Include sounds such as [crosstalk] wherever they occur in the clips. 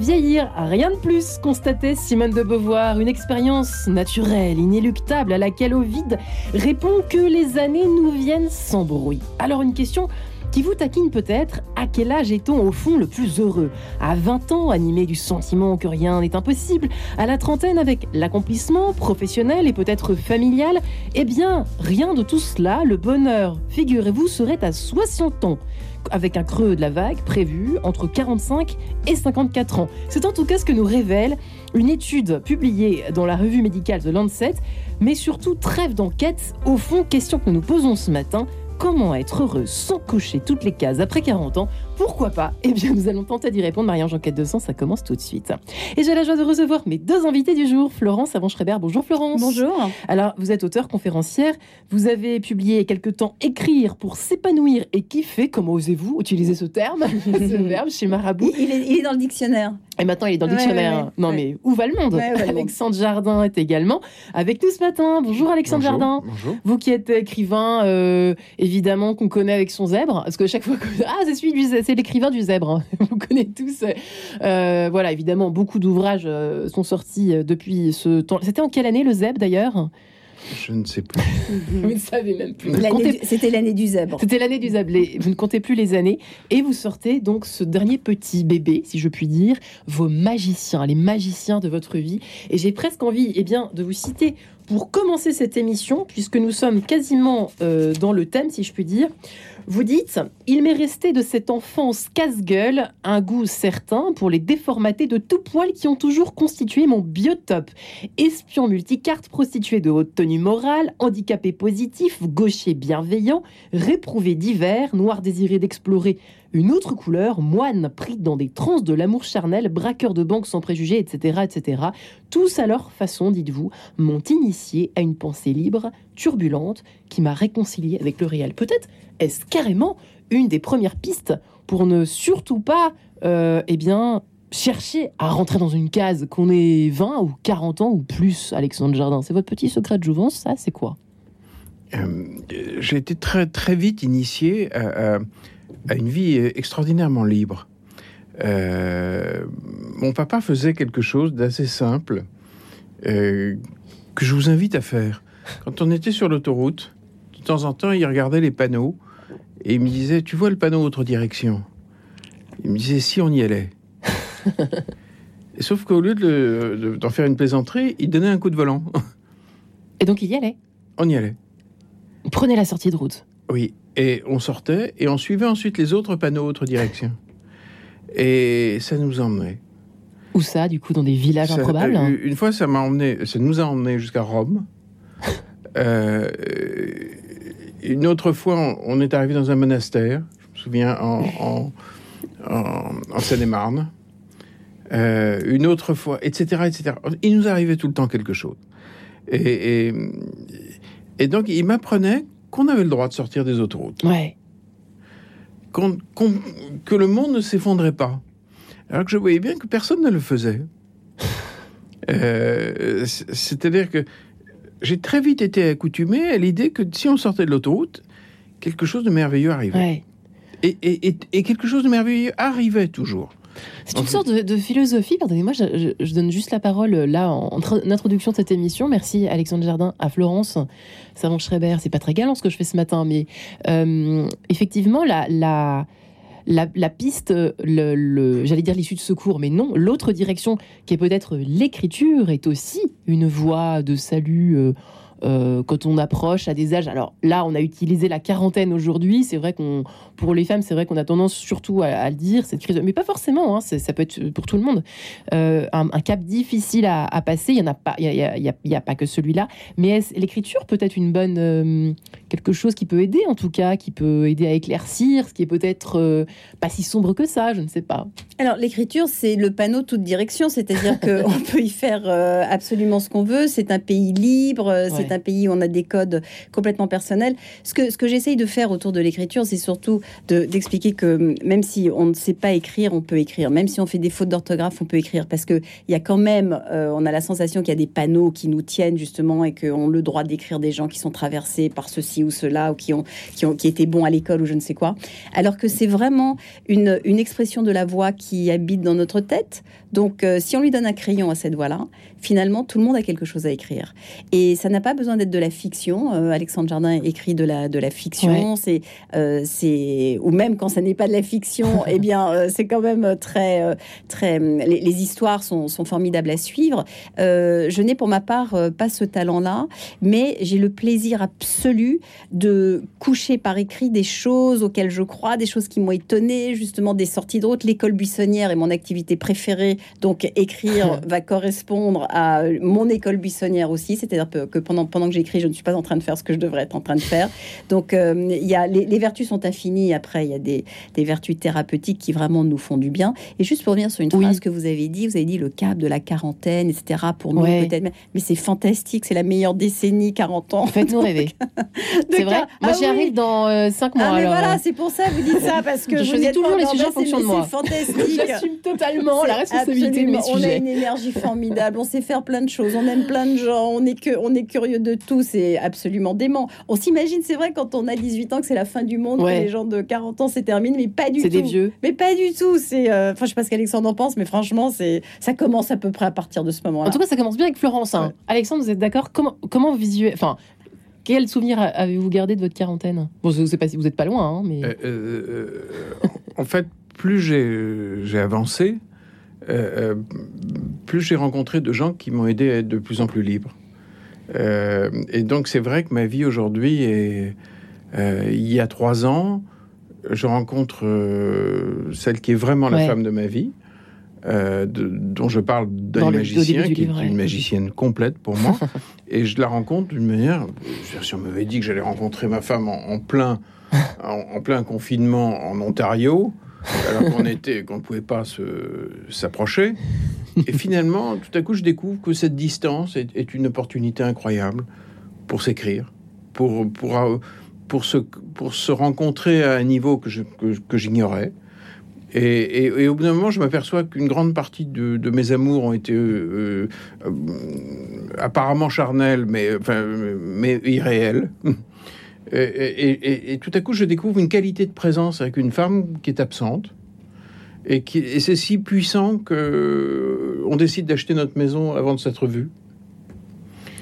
Vieillir, rien de plus, constatait Simone de Beauvoir. Une expérience naturelle, inéluctable, à laquelle Ovid répond que les années nous viennent sans bruit. Alors une question qui vous taquine peut-être, à quel âge est-on au fond le plus heureux? À 20 ans, animé du sentiment que rien n'est impossible? À la trentaine, avec l'accomplissement professionnel et peut-être familial? Eh bien, rien de tout cela, le bonheur, figurez-vous, serait à 60 ans avec un creux de la vague prévu entre 45 et 54 ans. C'est en tout cas ce que nous révèle une étude publiée dans la revue médicale The Lancet, mais surtout trêve d'enquête. Au fond, question que nous nous posons ce matin, Comment être heureux sans cocher toutes les cases après 40 ans Pourquoi pas? Eh bien, nous allons tenter d'y répondre. Marie-Ange Enquête de Sens, ça commence tout de suite. Et j'ai la joie de recevoir mes deux invités du jour. Florence Avant-Schreiber. Bonjour Florence. Bonjour. Alors, vous êtes auteur, conférencière. Vous avez publié quelque temps Écrire pour s'épanouir et kiffer. Comment osez-vous utiliser ce terme, [laughs] ce verbe chez Marabout? Il est, il est, dans le dictionnaire. Et maintenant, il est dans le dictionnaire. non, mais où va le monde Alexandre Jardin est également avec nous ce matin. Bonjour Alexandre Jardin. Bonjour. Vous qui êtes écrivain, euh, évidemment, qu'on connaît avec son zèbre. Parce que chaque fois que. [laughs] Ah, c'est celui c'est l'écrivain du zèbre. [laughs] Vous connaissez tous. Euh, voilà, évidemment, beaucoup d'ouvrages euh, sont sortis euh, depuis ce temps. C'était en quelle année le zèbre d'ailleurs? Je ne sais plus. [laughs] vous ne savez même plus. C'était l'année du zèbre. C'était l'année du zèbre. Vous ne comptez plus les années. Et vous sortez donc ce dernier petit bébé, si je puis dire, vos magiciens, les magiciens de votre vie. Et j'ai presque envie eh bien, de vous citer pour commencer cette émission, puisque nous sommes quasiment euh, dans le thème, si je puis dire. Vous dites, il m'est resté de cette enfance casse-gueule un goût certain pour les déformatés de tout poil qui ont toujours constitué mon biotope. Espion multicarte, prostitué de haute tenue morale, handicapé positif, gaucher bienveillant, réprouvé divers, noir désiré d'explorer une autre couleur, moine pris dans des transes de l'amour charnel, braqueur de banque sans préjugés, etc., etc. Tous à leur façon, dites-vous, m'ont initié à une pensée libre, turbulente, qui m'a réconcilié avec le réel. Peut-être est-ce carrément une des premières pistes pour ne surtout pas, euh, eh chercher à rentrer dans une case qu'on ait 20 ou 40 ans ou plus, Alexandre Jardin. C'est votre petit secret de jouvence, ça, c'est quoi? Euh, J'ai été très, vite initié à une vie extraordinairement libre. Euh, mon papa faisait quelque chose d'assez simple euh, que je vous invite à faire. Quand on était sur l'autoroute, de temps en temps, il regardait les panneaux et il me disait Tu vois le panneau autre direction? Il me disait Si on y allait. [laughs] et sauf qu'au lieu d'en de, faire une plaisanterie, il donnait un coup de volant. et donc il y allait On y allait. Prenez la sortie de route. Oui, et on sortait et on suivait ensuite les autres panneaux, autre direction. Et ça nous emmenait. Où ça, du coup, dans des villages improbables euh, Une fois, ça m'a emmené, ça nous a emmené jusqu'à Rome. [laughs] euh, une autre fois, on, est arrivé dans un monastère, je me souviens, en, en, Seine-et-Marne. Euh, une autre fois, etc., etc. Il nous arrivait tout le temps quelque chose. Et, et, et donc, il m'apprenait qu'on avait le droit de sortir des autoroutes. Ouais. que le monde ne s'effondrait pas. Alors que je voyais bien que personne ne le faisait. [laughs] Euh, c'est-à-dire que j'ai très vite été accoutumé à l'idée que si on sortait de l'autoroute, quelque chose de merveilleux arrivait. et, et, quelque chose de merveilleux arrivait toujours. C'est une sorte de, philosophie. Pardonnez-moi, je, donne juste la parole euh, là en, introduction de cette émission. Merci Alexandre Jardin, à Florence, Savant Schreiber. C'est pas très galant ce que je fais ce matin, mais euh, effectivement, la, la, la, piste, le, j'allais dire l'issue de secours, mais non, l'autre direction qui est peut-être l'écriture est aussi une voie de salut. Euh, euh, quand on approche à des âges. Alors là, on a utilisé la quarantaine aujourd'hui. C'est vrai qu'on, pour les femmes, c'est vrai qu'on a tendance surtout à, le dire, cette crise, mais pas forcément. Hein, ça peut être pour tout le monde euh, un, cap difficile à, passer. Il y en a pas, il y a, pas que celui-là. Mais l'écriture peut être une bonne euh, quelque chose qui peut aider, en tout cas, qui peut aider à éclaircir, ce qui est peut-être pas si sombre que ça? Je ne sais pas. Alors l'écriture, c'est le panneau toute direction, c'est-à-dire [laughs] qu'on peut y faire absolument ce qu'on veut. C'est un pays libre. C'est certains pays où on a des codes complètement personnels. Ce que, ce que j'essaye de faire autour de l'écriture, c'est surtout de- d'expliquer que même si on ne sait pas écrire, on peut écrire. Même si on fait des fautes d'orthographe, on peut écrire. Parce qu'il y a quand même, euh, on a la sensation qu'il y a des panneaux qui nous tiennent justement et qu'on a le droit d'écrire des gens qui sont traversés par ceci ou cela ou qui ont, qui ont qui étaient bons à l'école ou je ne sais quoi. Alors que c'est vraiment une, une expression de la voix qui habite dans notre tête. Donc, euh, si on lui donne un crayon à cette voix-là, finalement, tout le monde a quelque chose à écrire. Et ça n'a pas besoin d'être de la fiction. Euh, Alexandre Jardin écrit de la, de la fiction. C'est, euh, c'est, ou même quand ça n'est pas de la fiction, [laughs] eh bien, euh, c'est quand même très, très. Les, les histoires sont, sont formidables à suivre. Je n'ai pour ma part pas ce talent-là, mais j'ai le plaisir absolu de coucher par écrit des choses auxquelles je crois, des choses qui m'ont étonné, justement des sorties de route. L'école buissonnière est mon activité préférée, donc écrire [laughs] va correspondre à mon école buissonnière aussi. C'est-à-dire que pendant, pendant que j'écris, je ne suis pas en train de faire ce que je devrais être en train de faire. Donc euh, il y a, les, les vertus sont infinies. Après, il y a des, des vertus thérapeutiques qui vraiment nous font du bien. Et juste pour revenir sur une Oui. phrase que vous avez dit, vous avez dit le cap de la quarantaine, etc. Pour nous, Ouais. peut-être. Mais c'est fantastique, c'est la meilleure décennie, 40 ans. Faites-nous rêver. [laughs] C'est vrai. Moi, Ah j'y oui. arrive dans 5 mois. Ah mais alors. voilà, c'est pour ça que vous dites ça [laughs] parce que Je vous choisis êtes toujours les sujets en fonction de moi. C'est fantastique. [laughs] J'assume totalement la responsabilité de mes absolument- On a sujets. une énergie formidable, on sait faire plein de choses, on aime plein de gens, on est, que, on est curieux de tout, c'est absolument dément. On s'imagine, c'est vrai, quand on a 18 ans, que c'est la fin du monde, Ouais. que les gens de 40 ans, c'est terminé, mais pas du tout. C'est des vieux. Mais pas du tout. C'est, euh, enfin, je sais pas ce qu'Alexandre en pense, mais franchement, c'est, ça commence à peu près à partir de ce moment-là. En tout cas, ça commence bien avec Florence. hein. Ouais. Alexandre, vous êtes d'accord? Comment, comment visuel. Enfin, quel souvenir avez-vous gardé de votre quarantaine? Bon, je sais pas si vous n'êtes pas loin, hein, mais. Euh, euh, euh, en fait, plus j'ai j'ai avancé, euh, plus j'ai rencontré de gens qui m'ont aidé à être de plus en plus libre. Euh, et donc, c'est vrai que ma vie aujourd'hui est. euh, il y a trois ans, je rencontre euh, celle qui est vraiment la femme de ma vie. de- dont je parle d'un magicien, qui livre, est une ouais. magicienne complète pour moi. [laughs] et je la rencontre d'une manière. Si on m'avait dit que j'allais rencontrer ma femme en, en plein, en, en plein confinement en Ontario, [laughs] alors qu'on était, qu'on ne pouvait pas s'approcher. Et finalement, tout à coup, je découvre que cette distance est, une opportunité incroyable pour s'écrire, pour, pour, euh, pour, se, pour se rencontrer à un niveau que que, j'ignorais. Et, et- et au bout d'un moment, je m'aperçois qu'une grande partie de, de mes amours ont été euh, euh, apparemment charnels, mais, enfin, mais irréels. [laughs] Et, et- et- et tout à coup, je découvre une qualité de présence avec une femme qui est absente. Et, qui, et c'est si puissant que on décide d'acheter notre maison avant de s'être vu.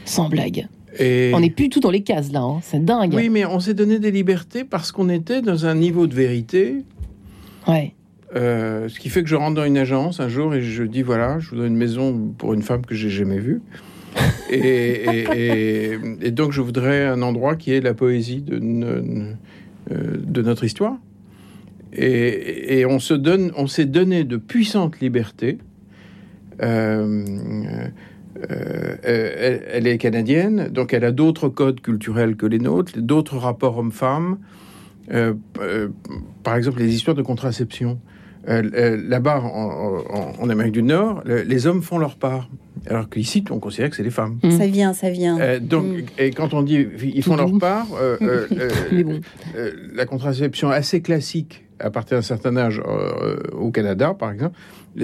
Sans blague. Et On n'est plus tout dans les cases là, hein. c'est dingue. oui, mais on s'est donné des libertés parce qu'on était dans un niveau de vérité. Ouais. euh, ce qui fait que je rentre dans une agence un jour et je dis voilà, je vous donne une maison pour une femme que j'ai jamais vue. [laughs] Et, donc je voudrais un endroit qui est la poésie de, euh, notre histoire. Et, on se donne, on s'est donné de puissantes libertés. Euh, euh, elle, est canadienne, donc elle a d'autres codes culturels que les nôtres, d'autres rapports hommes-femmes. Euh, par exemple, les histoires de contraception. Euh, euh, Là-bas, en, en- en Amérique du Nord, le- les hommes font leur part, alors qu'ici, on considère que c'est les femmes. Mm. Ça vient, ça vient. Euh, donc, Mm. et quand on dit ils font leur part, euh, [laughs] euh, euh, bon. euh, la contraception assez classique à partir d'un certain âge euh, au Canada, par exemple,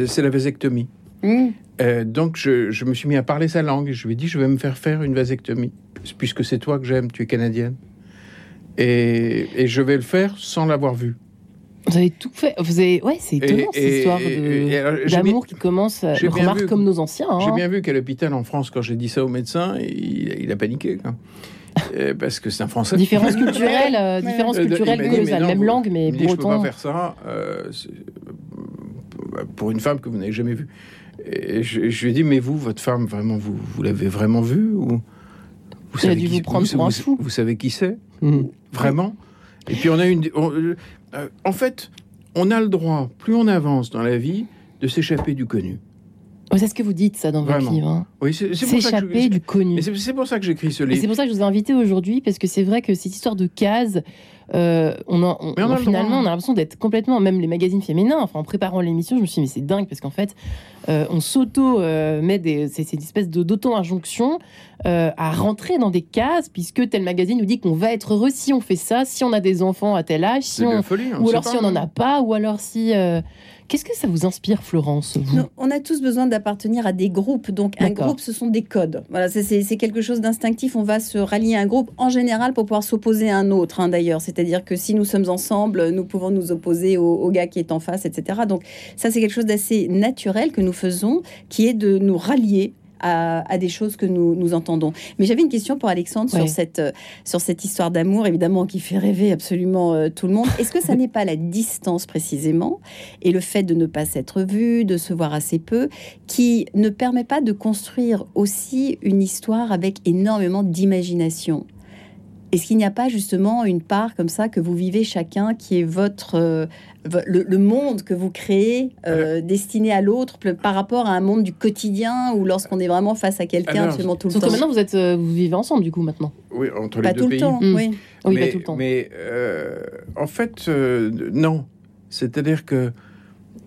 c'est la vasectomie. Mm. Euh, donc, je, je me suis mis à parler sa langue. Je lui ai dit, je vais me faire faire une vasectomie, puisque c'est toi que j'aime, tu es canadienne. Et, et je vais le faire sans l'avoir vu. Vous avez tout fait. Vous avez... Ouais, c'est étonnant cette et- histoire de- alors, j'ai d'amour qui commence. euh, j'ai bien Remarque vu- comme nos anciens. hein. J'ai bien vu qu'à l'hôpital en France, quand j'ai dit ça au médecin, il, il a paniqué. quoi. [laughs] Euh, parce que c'est un Français. Différence culturelle, euh, différence Euh, culturelle dit, colossale. mais non, Même vous- langue, mais pour je peux pas autant. faire ça euh, pour une femme que vous n'avez jamais vue. Et je, je lui ai dit, mais vous, votre femme, vraiment, vous, vous l'avez vraiment vue ou vous a dû vous prendre pour un vous, fou. vous savez qui c'est? Mhm. Vraiment? Et puis on a une. on- euh, en fait, on a le droit, plus on avance dans la vie, de s'échapper du connu. C'est ce que vous dites, ça, dans votre Vraiment. livre. hein. Oui, c'est S'échapper du connu. C'est- pour ça que j'écris ce Et c'est livre. pour ça que je vous ai invité aujourd'hui, parce que c'est vrai que cette histoire de cases, euh, on a le finalement, on a l'impression d'être complètement, même les magazines féminins, enfin, en préparant l'émission, je me suis dit, mais c'est dingue, parce qu'en fait, euh, on s'auto euh, met des. C'est une espèce de- d'auto-injonction euh, à rentrer dans des cases, puisque tel magazine nous dit qu'on va être heureux si on fait ça, si on a des enfants à tel âge, si on, folie. on ou alors pas, si on n'en hein. a pas, ou alors si. Qu'est-ce que ça vous inspire, Florence vous Non, on a tous besoin d'appartenir à des groupes. Donc, un groupe, ce sont des codes. Voilà, c'est- quelque chose d'instinctif. On va se rallier à un groupe en général pour pouvoir s'opposer à un autre, hein, d'ailleurs. C'est-à-dire que si nous sommes ensemble, nous pouvons nous opposer au, au gars qui est en face, etc. Donc, ça, c'est quelque chose d'assez naturel que nous faisons, qui est de nous rallier. À, à des choses que nous, nous entendons. Mais j'avais une question pour Alexandre sur, cette, euh, sur cette histoire d'amour, évidemment, qui fait rêver absolument euh, tout le monde. Est-ce que ça [laughs] n'est pas la distance précisément et le fait de ne pas s'être vu, de se voir assez peu, qui ne permet pas de construire aussi une histoire avec énormément d'imagination? Est-ce qu'il n'y a pas justement une part comme ça que vous vivez chacun, qui est votre euh, le, le monde que vous créez euh, destiné à l'autre par rapport à un monde du quotidien ou lorsqu'on est vraiment face à quelqu'un absolument tout le Sauf que temps? maintenant, vous, êtes, euh, vous vivez ensemble, du coup, maintenant. Oui, entre les Pas deux tout pays. le temps, Mm. oui. Oui, mais, pas tout le temps. mais, euh, en fait, euh, non. C'est-à-dire que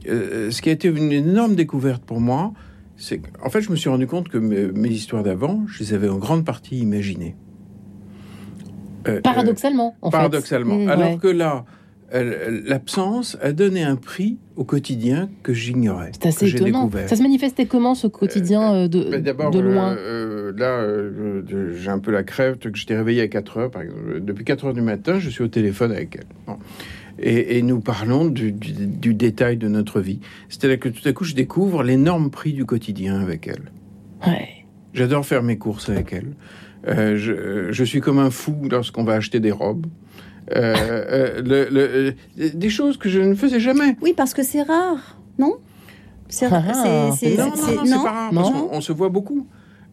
euh, ce qui a été une énorme découverte pour moi, c'est qu'en fait, je me suis rendu compte que mes, mes histoires d'avant, je les avais en grande partie imaginées. Euh, Paradoxalement, en euh, fait. paradoxalement. Mm, Alors ouais. que là, euh, l'absence a donné un prix au quotidien que j'ignorais. C'est assez étonnant. découvert. Ça se manifestait comment ce quotidien euh, de, Ben, de loin euh, euh, là, euh, j'ai un peu la crève, que j'étais réveillé à 4 heures, par exemple. Depuis 4 heures du matin, je suis au téléphone avec elle. Bon. Et, et nous parlons du, du- du détail de notre vie. C'est-à-dire que tout à coup, je découvre l'énorme prix du quotidien avec elle. Ouais. J'adore faire mes courses avec elle. Euh, je, je suis comme un fou lorsqu'on va acheter des robes. Euh, euh, le- le- euh, des choses que je ne faisais jamais. Oui, parce que c'est rare, non? C'est Ah, c'est- c'est- Non, non, c'est- non, c'est pas rare, parce Non. qu'on on se voit beaucoup.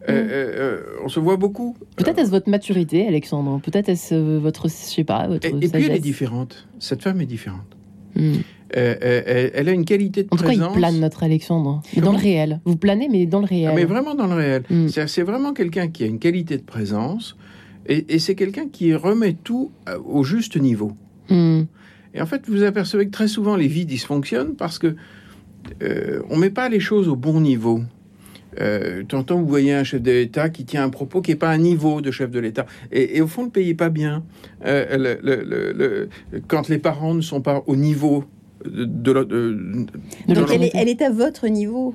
Euh, euh, euh, on se voit beaucoup. Peut-être est-ce votre maturité, Alexandre? Peut-être est-ce votre, je sais pas, votre Et, et puis elle est différente. Cette femme est différente. Hmm. Euh, euh, elle, elle a une qualité de En tout cas, il présence. plane, notre Alexandre. Mais dans le réel. Vous planez, mais dans le réel. Ah, mais vraiment dans le réel. Mm. C'est- vraiment quelqu'un qui a une qualité de présence. Et, et c'est quelqu'un qui remet tout euh, au juste niveau. Hmm. Et en fait, vous apercevez que très souvent les vies dysfonctionnent parce que euh, on met pas les choses au bon niveau. Euh, Tantôt, vous voyez un chef de l'État qui tient un propos qui n'est pas un niveau de chef de l'État. Et, et au fond, le pays n'est pas bien. Euh, le- le- le- le- quand les parents ne sont pas au niveau de, de, de- De Donc elle est, côté. elle est à votre niveau.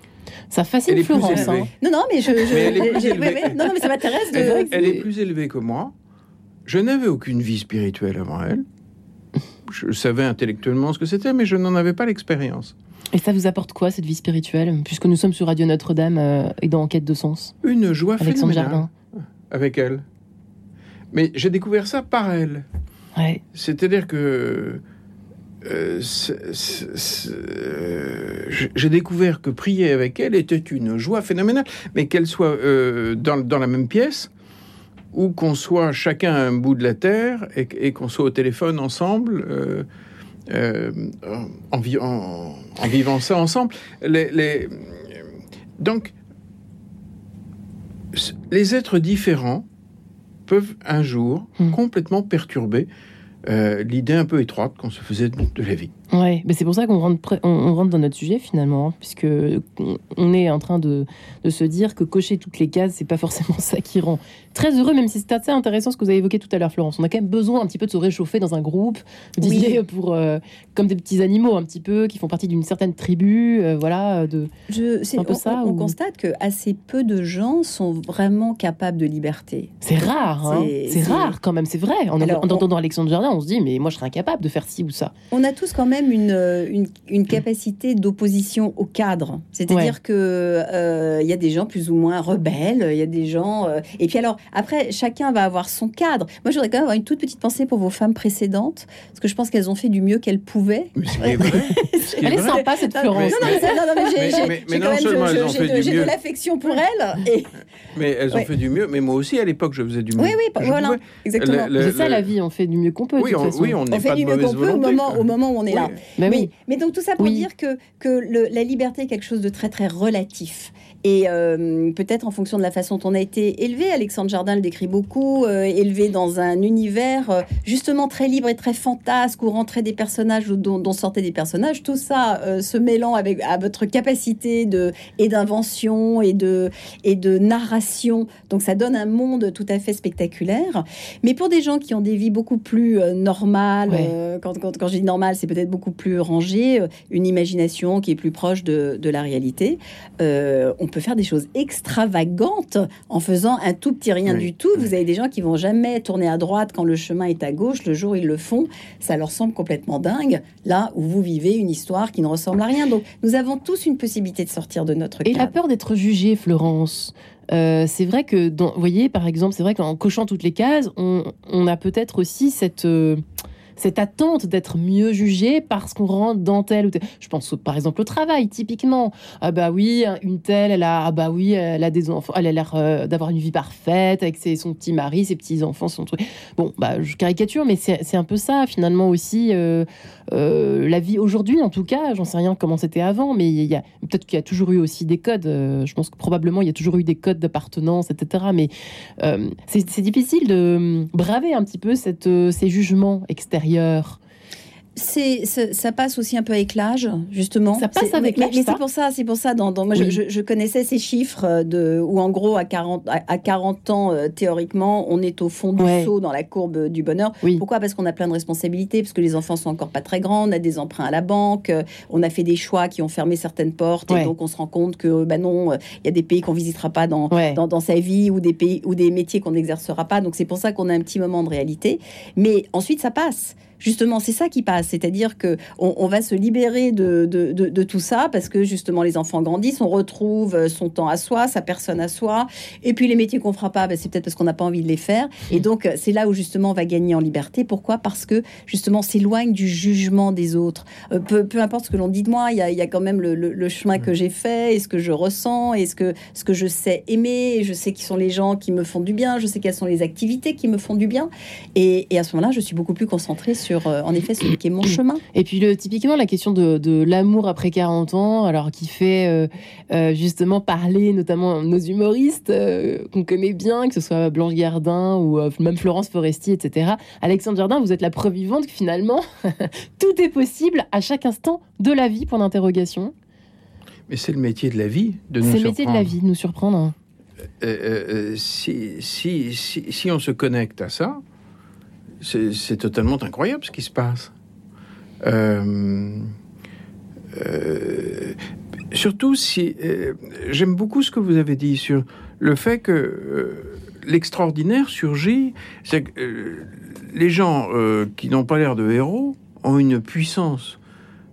Ça fascine Florence. hein. Non, non, mais je. je- Mais elle est plus j'ai- élevée. ouais, ouais. Non, non, mais ça m'intéresse de. Elle, elle est plus élevée que moi. Je n'avais aucune vie spirituelle avant elle. Je savais intellectuellement ce que c'était, mais je n'en avais pas l'expérience. Et ça vous apporte quoi, cette vie spirituelle Puisque nous sommes sur Radio Notre-Dame euh, et dans Enquête de sens? Une joie Alexandre Jardin. avec elle. Mais j'ai découvert ça par elle. Ouais. C'est-à-dire que euh, euh, j'ai découvert que prier avec elle était une joie phénoménale, mais qu'elle soit euh, dans, dans la même pièce ou qu'on soit chacun à un bout de la terre et, et qu'on soit au téléphone ensemble. en, vi- en- en vivant ça ensemble. Les, les- donc, les êtres différents peuvent un jour Hmm. complètement perturber l'idée un peu étroite qu'on se faisait de, de la vie. Ouais, mais c'est pour ça qu'on rentre, pré- on, on rentre dans notre sujet finalement, hein, puisque on- est en train de, de se dire que cocher toutes les cases, c'est pas forcément [laughs] ça qui rend très heureux, même si c'est assez intéressant ce que vous avez évoqué tout à l'heure, Florence. On a quand même besoin un petit peu de se réchauffer dans un groupe, Oui. pour, euh, comme des petits animaux un petit peu, qui font partie d'une certaine tribu, euh, voilà. De... Je, c'est- un peu on, ça, on- ou- constate que assez peu de gens sont vraiment capables de liberté. C'est rare, hein. C'est- c'est c'est- rare quand même, c'est vrai. En, Alors, en on- entendant Alexandre Jardin, on se dit, mais moi je serais incapable de faire ci ou ça. On a tous quand même une, euh, une, une capacité d'opposition au cadre. C'est-à-dire Ouais. que euh, il y a des gens plus ou moins rebelles, il y a des gens. euh, et puis alors, après, chacun va avoir son cadre. Moi, je voudrais quand même avoir une toute petite pensée pour vos femmes précédentes, parce que je pense qu'elles ont fait du mieux qu'elles pouvaient. Mais c'est vrai. [laughs] Est Elle est vrai. sympa cette Florence. non, non, mais, non, non, mais j'ai- quand même- de- l'affection pour elles. Et, Mais elles ont Ouais. fait du mieux. Mais moi aussi, à l'époque, je faisais du mieux. oui, oui, voilà, pouvais. exactement. C'est ça la vie, on fait du mieux qu'on peut. de oui, toute on, façon. oui, on fait pas de du mieux mauvaise qu'on peut au volonté. moment, au moment où on est là. Oui. Bah oui. Oui, mais donc tout ça pour Oui. dire que, que le- la liberté est quelque chose de très très relatif. Et euh, peut-être en fonction de la façon dont on a été élevé, Alexandre Jardin le décrit beaucoup, euh, élevé dans un univers euh, justement très libre et très fantasque, où rentraient des personnages ou dont, dont sortaient des personnages, tout ça se mêlant avec à votre capacité de et d'invention et de et de narration. Donc ça donne un monde tout à fait spectaculaire. Mais pour des gens qui ont des vies beaucoup plus normales, Ouais. quand, quand, quand je dis normal, c'est peut-être beaucoup plus rangé, une imagination qui est plus proche de, de la réalité, on peut faire des choses extravagantes en faisant un tout petit rien Oui. du tout. Vous avez des gens qui vont jamais tourner à droite quand le chemin est à gauche. Le jour où ils le font, ça leur semble complètement dingue. Là où vous vivez une histoire qui ne ressemble à rien. Donc nous avons tous une possibilité de sortir de notre Et la peur d'être jugée, Florence. Euh, c'est vrai que, dans, vous voyez, par exemple, c'est vrai qu'en cochant toutes les cases, on, on a peut-être aussi cette, euh, cette attente d'être mieux jugé parce qu'on rentre dans tel ou tel. Je pense par exemple au travail, typiquement. Ah bah oui, une telle, elle a, ah bah oui, elle a des enfants, elle a l'air euh, d'avoir une vie parfaite avec ses, son petit mari, ses petits enfants, son truc. Bon, bah je caricature, mais c'est un peu ça finalement aussi. euh, euh, la vie aujourd'hui, en tout cas, j'en sais rien comment c'était avant, mais il y a peut-être qu'il y a toujours eu aussi des codes. je pense que probablement il y a toujours eu des codes d'appartenance, etc. Mais c'est difficile de braver un petit peu cette, ces jugements extérieurs ailleurs. C'est, ça, ça passe aussi un peu avec l'âge, justement. Ça passe avec l'âge, Mais c'est pour ça, c'est pour ça. Dans, dans- moi, je- Oui. je, je connaissais ces chiffres euh, de, où, en gros, à 40, à, à 40 ans, euh, théoriquement, on est au fond du Ouais. saut dans la courbe du bonheur. Oui. Pourquoi? Parce qu'on a plein de responsabilités, parce que les enfants sont encore pas très grands, on a des emprunts à la banque, euh, on a fait des choix qui ont fermé certaines portes, Ouais. et donc on se rend compte que, bah non, euh, il y a des pays qu'on visitera pas dans, Ouais. dans, dans sa vie ou des pays ou des métiers qu'on n'exercera pas. Donc c'est pour ça qu'on a un petit moment de réalité. Mais ensuite ça passe. Justement, c'est ça qui passe, c'est-à-dire que on, on va se libérer de, de, de- de tout ça parce que justement les enfants grandissent, on retrouve euh, son temps à soi, sa personne à soi, et puis les métiers qu'on fera pas, ben, c'est peut-être parce qu'on n'a pas envie de les faire. Et donc euh, c'est là où justement on va gagner en liberté. Pourquoi? Parce que justement s'éloigne du jugement des autres. Euh, peu, peu importe ce que l'on dit de moi, il y y a quand même le, le- le chemin que j'ai fait et ce que je ressens et ce que, ce que je sais aimer. Et je sais qui sont les gens qui me font du bien, je sais quelles sont les activités qui me font du bien. Et, et à ce moment-là, je suis beaucoup plus concentrée sur, euh, en effet, celui qui est mon [clears throat] chemin. Et puis le, typiquement la question de, de l'amour après 40 ans, alors qui fait euh, euh, justement parler notamment nos humoristes euh, qu'on connaît bien, que ce soit Blanche Gardin ou euh, même Florence Foresti, etc. Alexandre Jardin, vous êtes la preuve vivante que finalement [laughs] tout est possible à chaque instant de la vie. Point d'interrogation. Mais c'est le métier de la vie de nous C'est le métier de la surprendre. vie de nous surprendre. euh, euh, si, si, si, si on se connecte à ça, c'est totalement incroyable ce qui se passe. Euh, euh, surtout si euh, j'aime beaucoup ce que vous avez dit sur le fait que l'extraordinaire surgit, c'est que les gens qui n'ont pas l'air de héros ont une puissance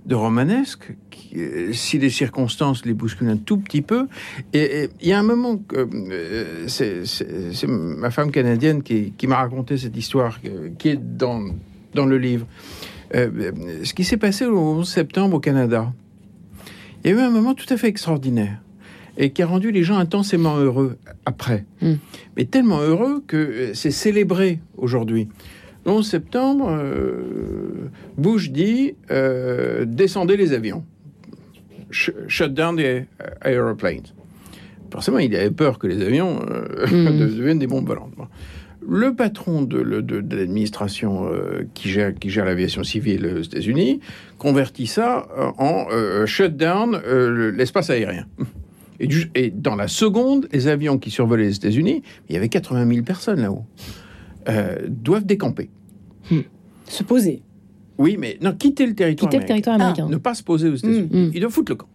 de romanesque. Euh, si les circonstances les bousculent un tout petit peu, et il y a un moment que euh, c'est- ma femme canadienne qui, qui m'a raconté cette histoire euh, qui est dans, dans le livre. Euh, ce qui s'est passé le 11 septembre au Canada. Il y a eu un moment tout à fait extraordinaire et qui a rendu les gens intensément heureux après. Mm. Mais tellement heureux que c'est célébré aujourd'hui. Le 11 septembre, Bush dit descendez les avions, Sh- shut down the aeroplanes. Forcément, il avait peur que les avions euh, [laughs] Mm. deviennent des bombes volantes. Bon. Le patron de, l'administration euh, qui gère, qui gère l'aviation civile aux États-Unis convertit ça euh, en shut down le- l'espace aérien. [laughs] Et, du- et dans la seconde, les avions qui survolaient les États-Unis, il y avait 80 000 personnes là-haut, euh, doivent décamper. Se poser. Oui, mais non, quitter le territoire. Quitter le américain. territoire américain. Ne pas se poser aux États-Unis. Mm. Ils doivent foutre le camp.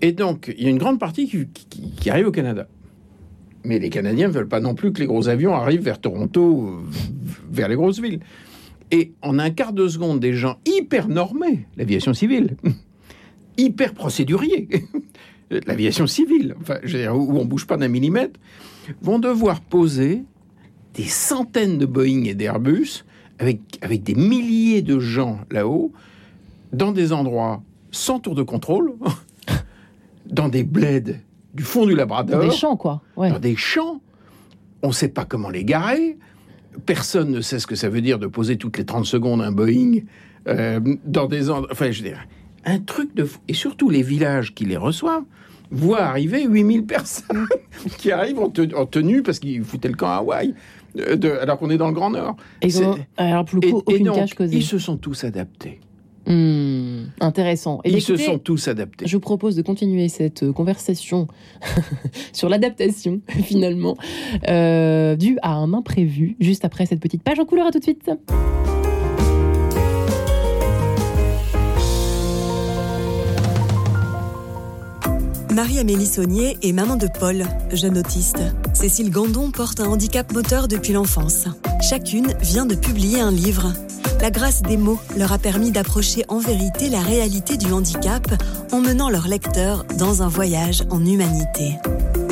Et donc, il y a une grande partie qui, qui- qui arrive au Canada. Mais les Canadiens ne veulent pas non plus que les gros avions arrivent vers Toronto, euh, vers les grosses villes. Et en un quart de seconde, des gens hyper normés, l'aviation civile, [laughs] hyper procéduriers, [laughs] l'aviation civile, enfin, je veux dire, où on bouge pas d'un millimètre, vont devoir poser des centaines de Boeing et d'Airbus avec, avec des milliers de gens là-haut, dans des endroits sans tour de contrôle, [laughs] dans des bleds du fond du Dans Labrador, des champs, quoi. Ouais. dans des champs. On ne sait pas comment les garer. personne ne sait ce que ça veut dire de poser toutes les 30 secondes un Boeing euh, dans des endroits. Enfin, je veux dire, un truc de fou. Et surtout, les villages qui les reçoivent voient arriver 8000 personnes [laughs] qui arrivent en, te- en tenue parce qu'ils foutaient le camp à Hawaï, de- alors qu'on est dans le Grand Nord. Et alors pour le Et, coup, et aucune donc, tâche causée. ils se sont tous adaptés. Hmm, intéressant. Et Ils se sont tous adaptés. Je vous propose de continuer cette euh, conversation [laughs] sur l'adaptation, [laughs] finalement, euh, due à un imprévu, juste après cette petite page en couleur. À tout de suite. Marie-Amélie Saunier est maman de Paul, jeune autiste. Cécile Gandon porte un handicap moteur depuis l'enfance. Chacune vient de publier un livre. La grâce des mots leur a permis d'approcher en vérité la réalité du handicap en menant leurs lecteurs dans un voyage en humanité.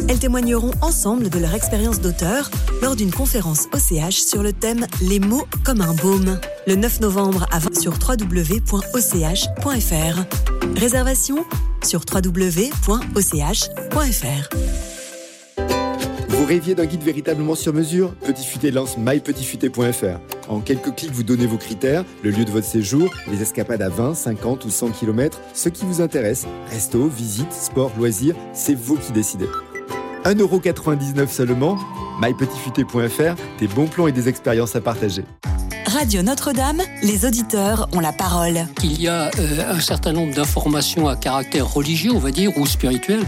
Elles témoigneront ensemble de leur expérience d'auteur lors d'une conférence OCH sur le thème Les mots comme un baume, le 9 novembre à 20 sur www.och.fr. Réservation sur www.och.fr. Vous rêviez d'un guide véritablement sur mesure? Petit Futé lance mypetitfuté.fr. En quelques clics, vous donnez vos critères, le lieu de votre séjour, les escapades à 20, 50 ou 100 km, ce qui vous intéresse. Resto, visite, sport, loisirs, c'est vous qui décidez. 1,99€ seulement mypetitfuté.fr, des bons plans et des expériences à partager. Radio Notre-Dame, les auditeurs ont la parole. Il y a euh, un certain nombre d'informations à caractère religieux, on va dire, ou spirituel.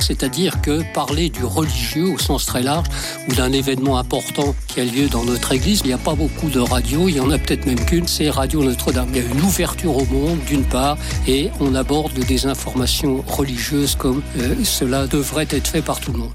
C'est-à-dire que parler du religieux au sens très large ou d'un événement important qui a lieu dans notre église, il n'y a pas beaucoup de radios, il y en a peut-être même qu'une, c'est Radio Notre-Dame. Il y a une ouverture au monde, d'une part, et on aborde des informations religieuses comme euh, cela devrait être fait par tout le monde.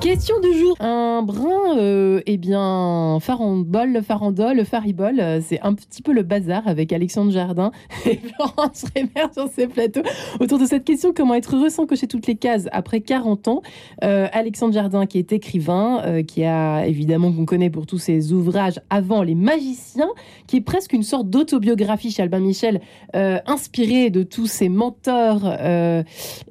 Question du jour. Un brin, euh, eh bien, farandole, farandole, faribole, euh, c'est un petit peu le bazar avec Alexandre Jardin [laughs] et Florence Rémer sur ces plateaux. Autour de cette question, comment être heureux sans cocher toutes les cases après 40 ans Euh, Alexandre Jardin, qui est écrivain, qui a évidemment, qu'on connaît pour tous ses ouvrages avant Les Magiciens, qui est presque une sorte d'autobiographie chez Albin Michel, inspirée de tous ses mentors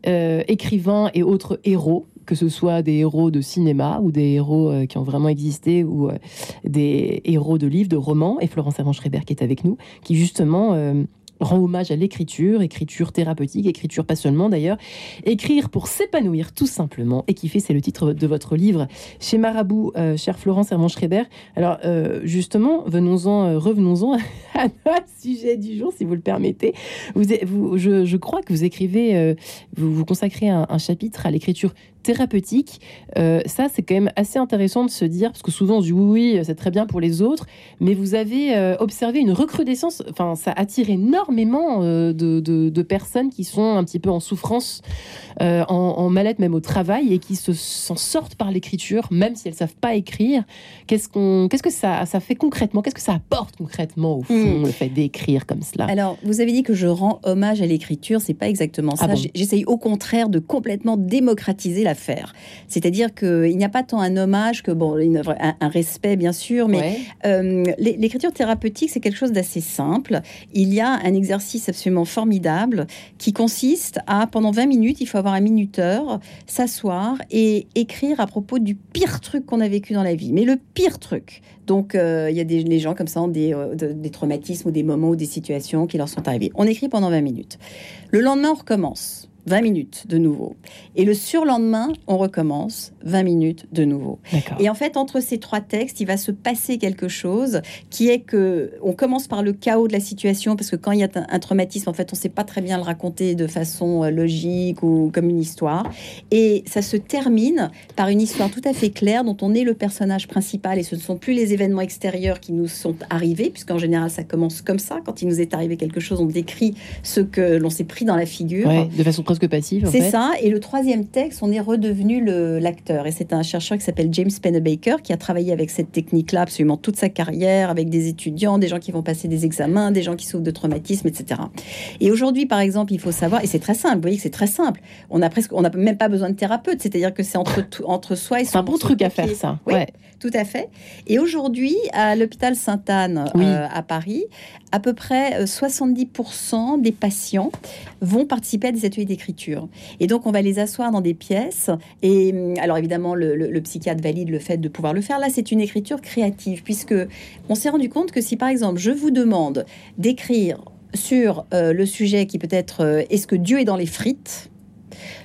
écrivains et autres héros que ce soit des héros de cinéma ou des héros euh, qui ont vraiment existé ou euh, des héros de livres, de romans, et Florence Hermann-Schreiber qui est avec nous, qui justement euh, rend hommage à l'écriture, écriture thérapeutique, écriture pas seulement d'ailleurs, écrire pour s'épanouir tout simplement, et kiffer, c'est le titre de votre livre chez Marabout, euh, chère Florence Hermann-Schreiber. Alors euh, justement, venons-en, revenons-en [laughs] à notre sujet du jour, si vous le permettez. Vous, je, crois que vous écrivez, vous vous consacrez un, un chapitre à l'écriture thérapeutique. Euh, ça, c'est quand même assez intéressant de se dire, parce que souvent on se dit oui, oui, c'est très bien pour les autres, mais vous avez euh, observé une recrudescence, enfin, ça attire énormément euh, de, de- de personnes qui sont un petit peu en souffrance, en, en mal-être même au travail, et qui se, s'en sortent par l'écriture, même si elles savent pas écrire. Qu'est-ce, qu'on, qu'est-ce que ça, ça fait concrètement? Qu'est-ce que ça apporte concrètement, au fond, Hmm. le fait d'écrire comme cela? Alors, vous avez dit que je rends hommage à l'écriture, c'est pas exactement ça. Ah bon J- J'essaye au contraire de complètement démocratiser l'affaire. C'est-à-dire qu'il n'y a pas tant un hommage que, bon, une- un, un respect bien sûr, mais Ouais. euh, l'é- l'écriture thérapeutique, c'est quelque chose d'assez simple. Il y a un exercice absolument formidable qui consiste à, pendant 20 minutes, il faut avoir un minuteur, s'asseoir et écrire à propos du pire truc qu'on a vécu dans la vie. Mais le pire truc. Donc, euh, il y a des les gens comme ça ont des, euh, de- des traumatismes ou des moments ou des situations qui leur sont arrivés. On écrit pendant 20 minutes. Le lendemain, on recommence. 20 minutes de nouveau. Et le surlendemain, on recommence 20 minutes de nouveau. Et en fait, entre ces trois textes, il va se passer quelque chose qui est que on commence par le chaos de la situation parce que quand il y a un, traumatisme, en fait, on ne sait pas très bien le raconter de façon euh, logique ou comme une histoire. Et ça se termine par une histoire tout à fait claire dont on est le personnage principal et ce ne sont plus les événements extérieurs qui nous sont arrivés puisqu'en général ça commence comme ça. Quand il nous est arrivé quelque chose, on décrit ce que l'on s'est pris dans la figure. Ouais, de façon très chose que passive. en C'est ça. Et le troisième texte, on est redevenu le- l'acteur. Et c'est un chercheur qui s'appelle James Pennebaker qui a travaillé avec cette technique-là absolument toute sa carrière, avec des étudiants, des gens qui vont passer des examens, des gens qui souffrent de traumatisme, etc. Et aujourd'hui, par exemple, il faut savoir, et c'est très simple, vous voyez que c'est très simple. On a presque, on n'a même pas besoin de thérapeute. C'est-à-dire que c'est entre, tout- entre soi et son C'est un bon truc à faire, ça. Oui. Ouais. Tout à fait. Et aujourd'hui, à l'hôpital Sainte-Anne Oui. euh, à Paris, à peu près euh, 70% des patients vont participer à des ateliers d'écriture. Et donc, on va les asseoir dans des pièces. Et hum, alors, évidemment, le psychiatre valide le fait de pouvoir le faire. Là, c'est une écriture créative, puisque on s'est rendu compte que si, par exemple, je vous demande d'écrire sur euh, le sujet qui peut être euh, est-ce que Dieu est dans les frites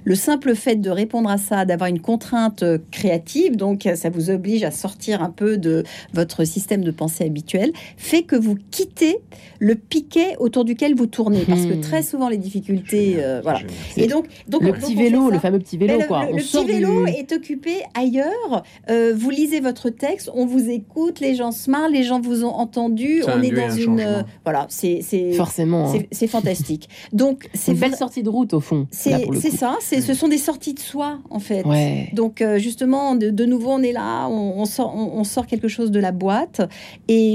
le simple fait de répondre à ça, d'avoir une contrainte euh, créative, donc euh, ça vous oblige à sortir un peu de votre système de pensée habituel, fait que vous quittez le piquet autour duquel vous tournez. Parce que Hmm. très souvent, les difficultés. euh, voilà. Et donc, donc Le petit vélo, le fameux petit vélo, le- quoi. Le, On le sort petit vélo du- est occupé ailleurs. Euh, vous lisez votre texte, on vous écoute, les gens se marrent, les gens vous ont entendu. Ça on est dans un une. euh, voilà, c'est Forcément. hein. c'est- c'est fantastique. Donc C'est une belle sortie de route, au fond. c'est ça. C'est ce sont des sorties de soi en fait. Ouais. Donc euh, justement, de, de nouveau, on est là, on, on sort, on, on sort quelque chose de la boîte, et,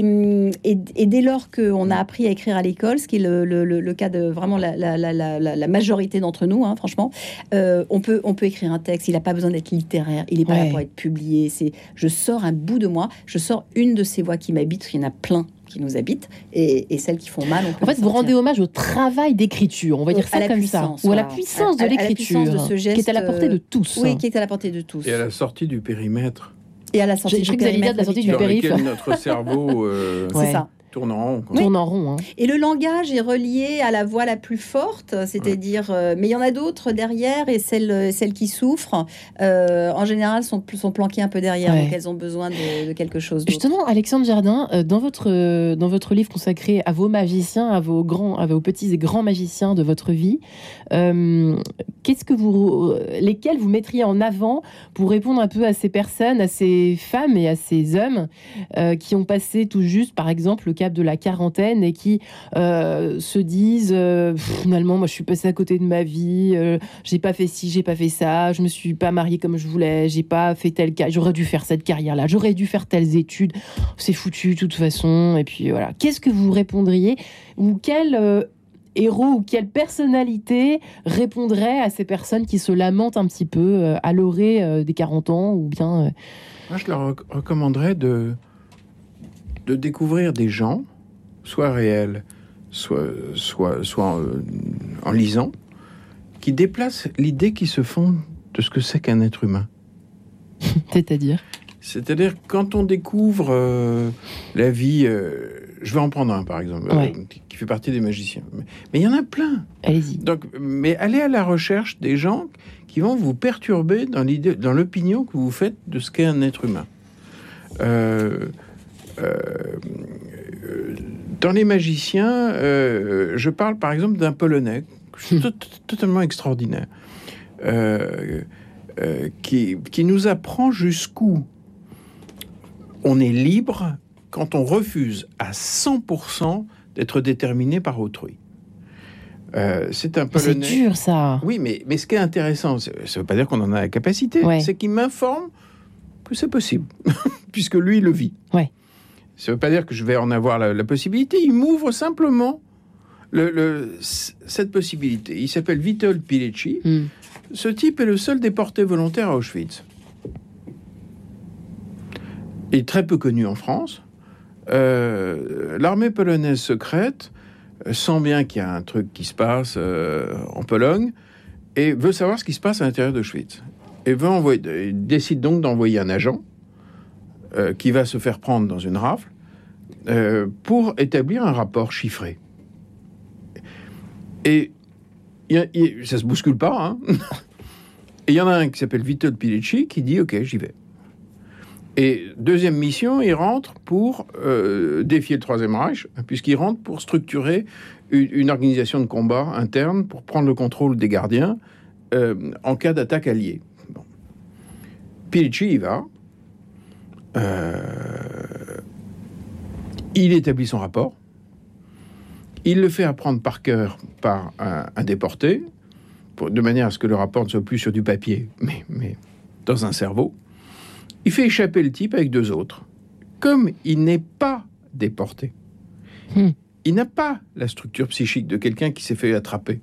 et, et dès lors qu'on a appris à écrire à l'école, ce qui est le, le- le- le cas de vraiment la, la- la- la- la- la majorité d'entre nous, hein, franchement, euh, on peut on peut écrire un texte. Il n'a pas besoin d'être littéraire, il n'est pas là pour être publié. C'est je sors un bout de moi, je sors une de ces voix qui m'habitent. Il y en a plein qui nous habitent, et, et celles qui font mal. On peut En fait, vous rendez hommage au travail d'écriture, on va dire À ça la comme puissance, ça, ou à la puissance de l'écriture, puissance de ce qui est à la geste, portée de tous. Oui, qui est à la portée de tous. Et à la sortie du périmètre, Et à la sortie du de la périmètre sortie du dans lequel notre cerveau euh, Ouais. [laughs] C'est ça. Tourne en rond. quoi. Tourne en rond. hein. Et le langage est relié à la voix la plus forte, c'est-à-dire, euh, mais il y en a d'autres derrière, et celles, celles qui souffrent, euh, en général, sont, sont planquées un peu derrière, Ouais. donc elles ont besoin de, de quelque chose. Justement, Alexandre Jardin, euh, dans votre, euh, dans votre livre consacré à vos magiciens, à vos, grands, à vos petits et grands magiciens de votre vie, euh, qu'est-ce que vous, euh, lesquels vous mettriez en avant pour répondre un peu à ces personnes, à ces femmes et à ces hommes euh, qui ont passé tout juste, par exemple, le de la quarantaine et qui euh, se disent euh, finalement, moi, je suis passé à côté de ma vie, euh, j'ai pas fait ci, j'ai pas fait ça, je me suis pas mariée comme je voulais, j'ai pas fait tel cas, j'aurais dû faire cette carrière-là, j'aurais dû faire telles études, c'est foutu de toute façon. Et puis voilà, qu'est-ce que vous répondriez ou quel héros ou quelle personnalité répondrait à ces personnes qui se lamentent un petit peu à l'orée des 40 ans ou bien Moi, je leur rec- recommanderais de, de découvrir des gens, soit réels, soit, soit, soit euh, en lisant, qui déplacent l'idée qui se font de ce que c'est qu'un être humain. [laughs] c'est-à-dire? C'est-à-dire, quand on découvre euh, la vie, euh, je vais en prendre un par exemple, Ouais. qui- qui fait partie des magiciens. Mais mais il y en a plein. Allez-y. Donc, mais allez à la recherche des gens qui vont vous perturber dans l'idée, dans l'opinion que vous faites de ce qu'est un être humain. Euh, dans les magiciens, euh, je parle par exemple d'un Polonais tout- totalement extraordinaire, euh, qui, qui nous apprend jusqu'où on est libre quand on refuse à 100% d'être déterminé par autrui. Euh, c'est un C'est Polonais. dur ça. Oui, mais, mais ce qui est intéressant, c'est- ça ne veut pas dire qu'on en a la capacité, Ouais. c'est qu'il m'informe que c'est possible, [laughs] puisque lui le vit. Ouais. Ça ne veut pas dire que je vais en avoir la, la possibilité, il m'ouvre simplement le- le- c- cette possibilité. Il s'appelle Witold Pilecki. Hmm. Ce type est le seul déporté volontaire à Auschwitz. Il est très peu connu en France. Euh, L'armée polonaise secrète euh, sent bien qu'il y a un truc qui se passe euh, en Pologne et veut savoir ce qui se passe à l'intérieur d'Auschwitz. Et veut envoyer, il décide donc d'envoyer un agent euh, qui va se faire prendre dans une rafle euh, pour établir un rapport chiffré. Et y a- ça se bouscule pas. hein. [laughs] Il y en a un qui s'appelle Vitold Pilecki qui dit Ok, j'y vais. Et deuxième mission, il rentre pour euh, défier le Troisième Reich, puisqu'il rentre pour structurer une, organisation de combat interne pour prendre le contrôle des gardiens en cas d'attaque alliée. Bon. Pilecki y va. Euh, il établit son rapport. Il le fait apprendre par cœur par un, un déporté pour- de manière à ce que le rapport ne soit plus sur du papier, mais, mais dans un cerveau. Il fait échapper le type avec deux autres. Comme il n'est pas déporté, Hmm. il n'a pas la structure psychique de quelqu'un qui s'est fait attraper.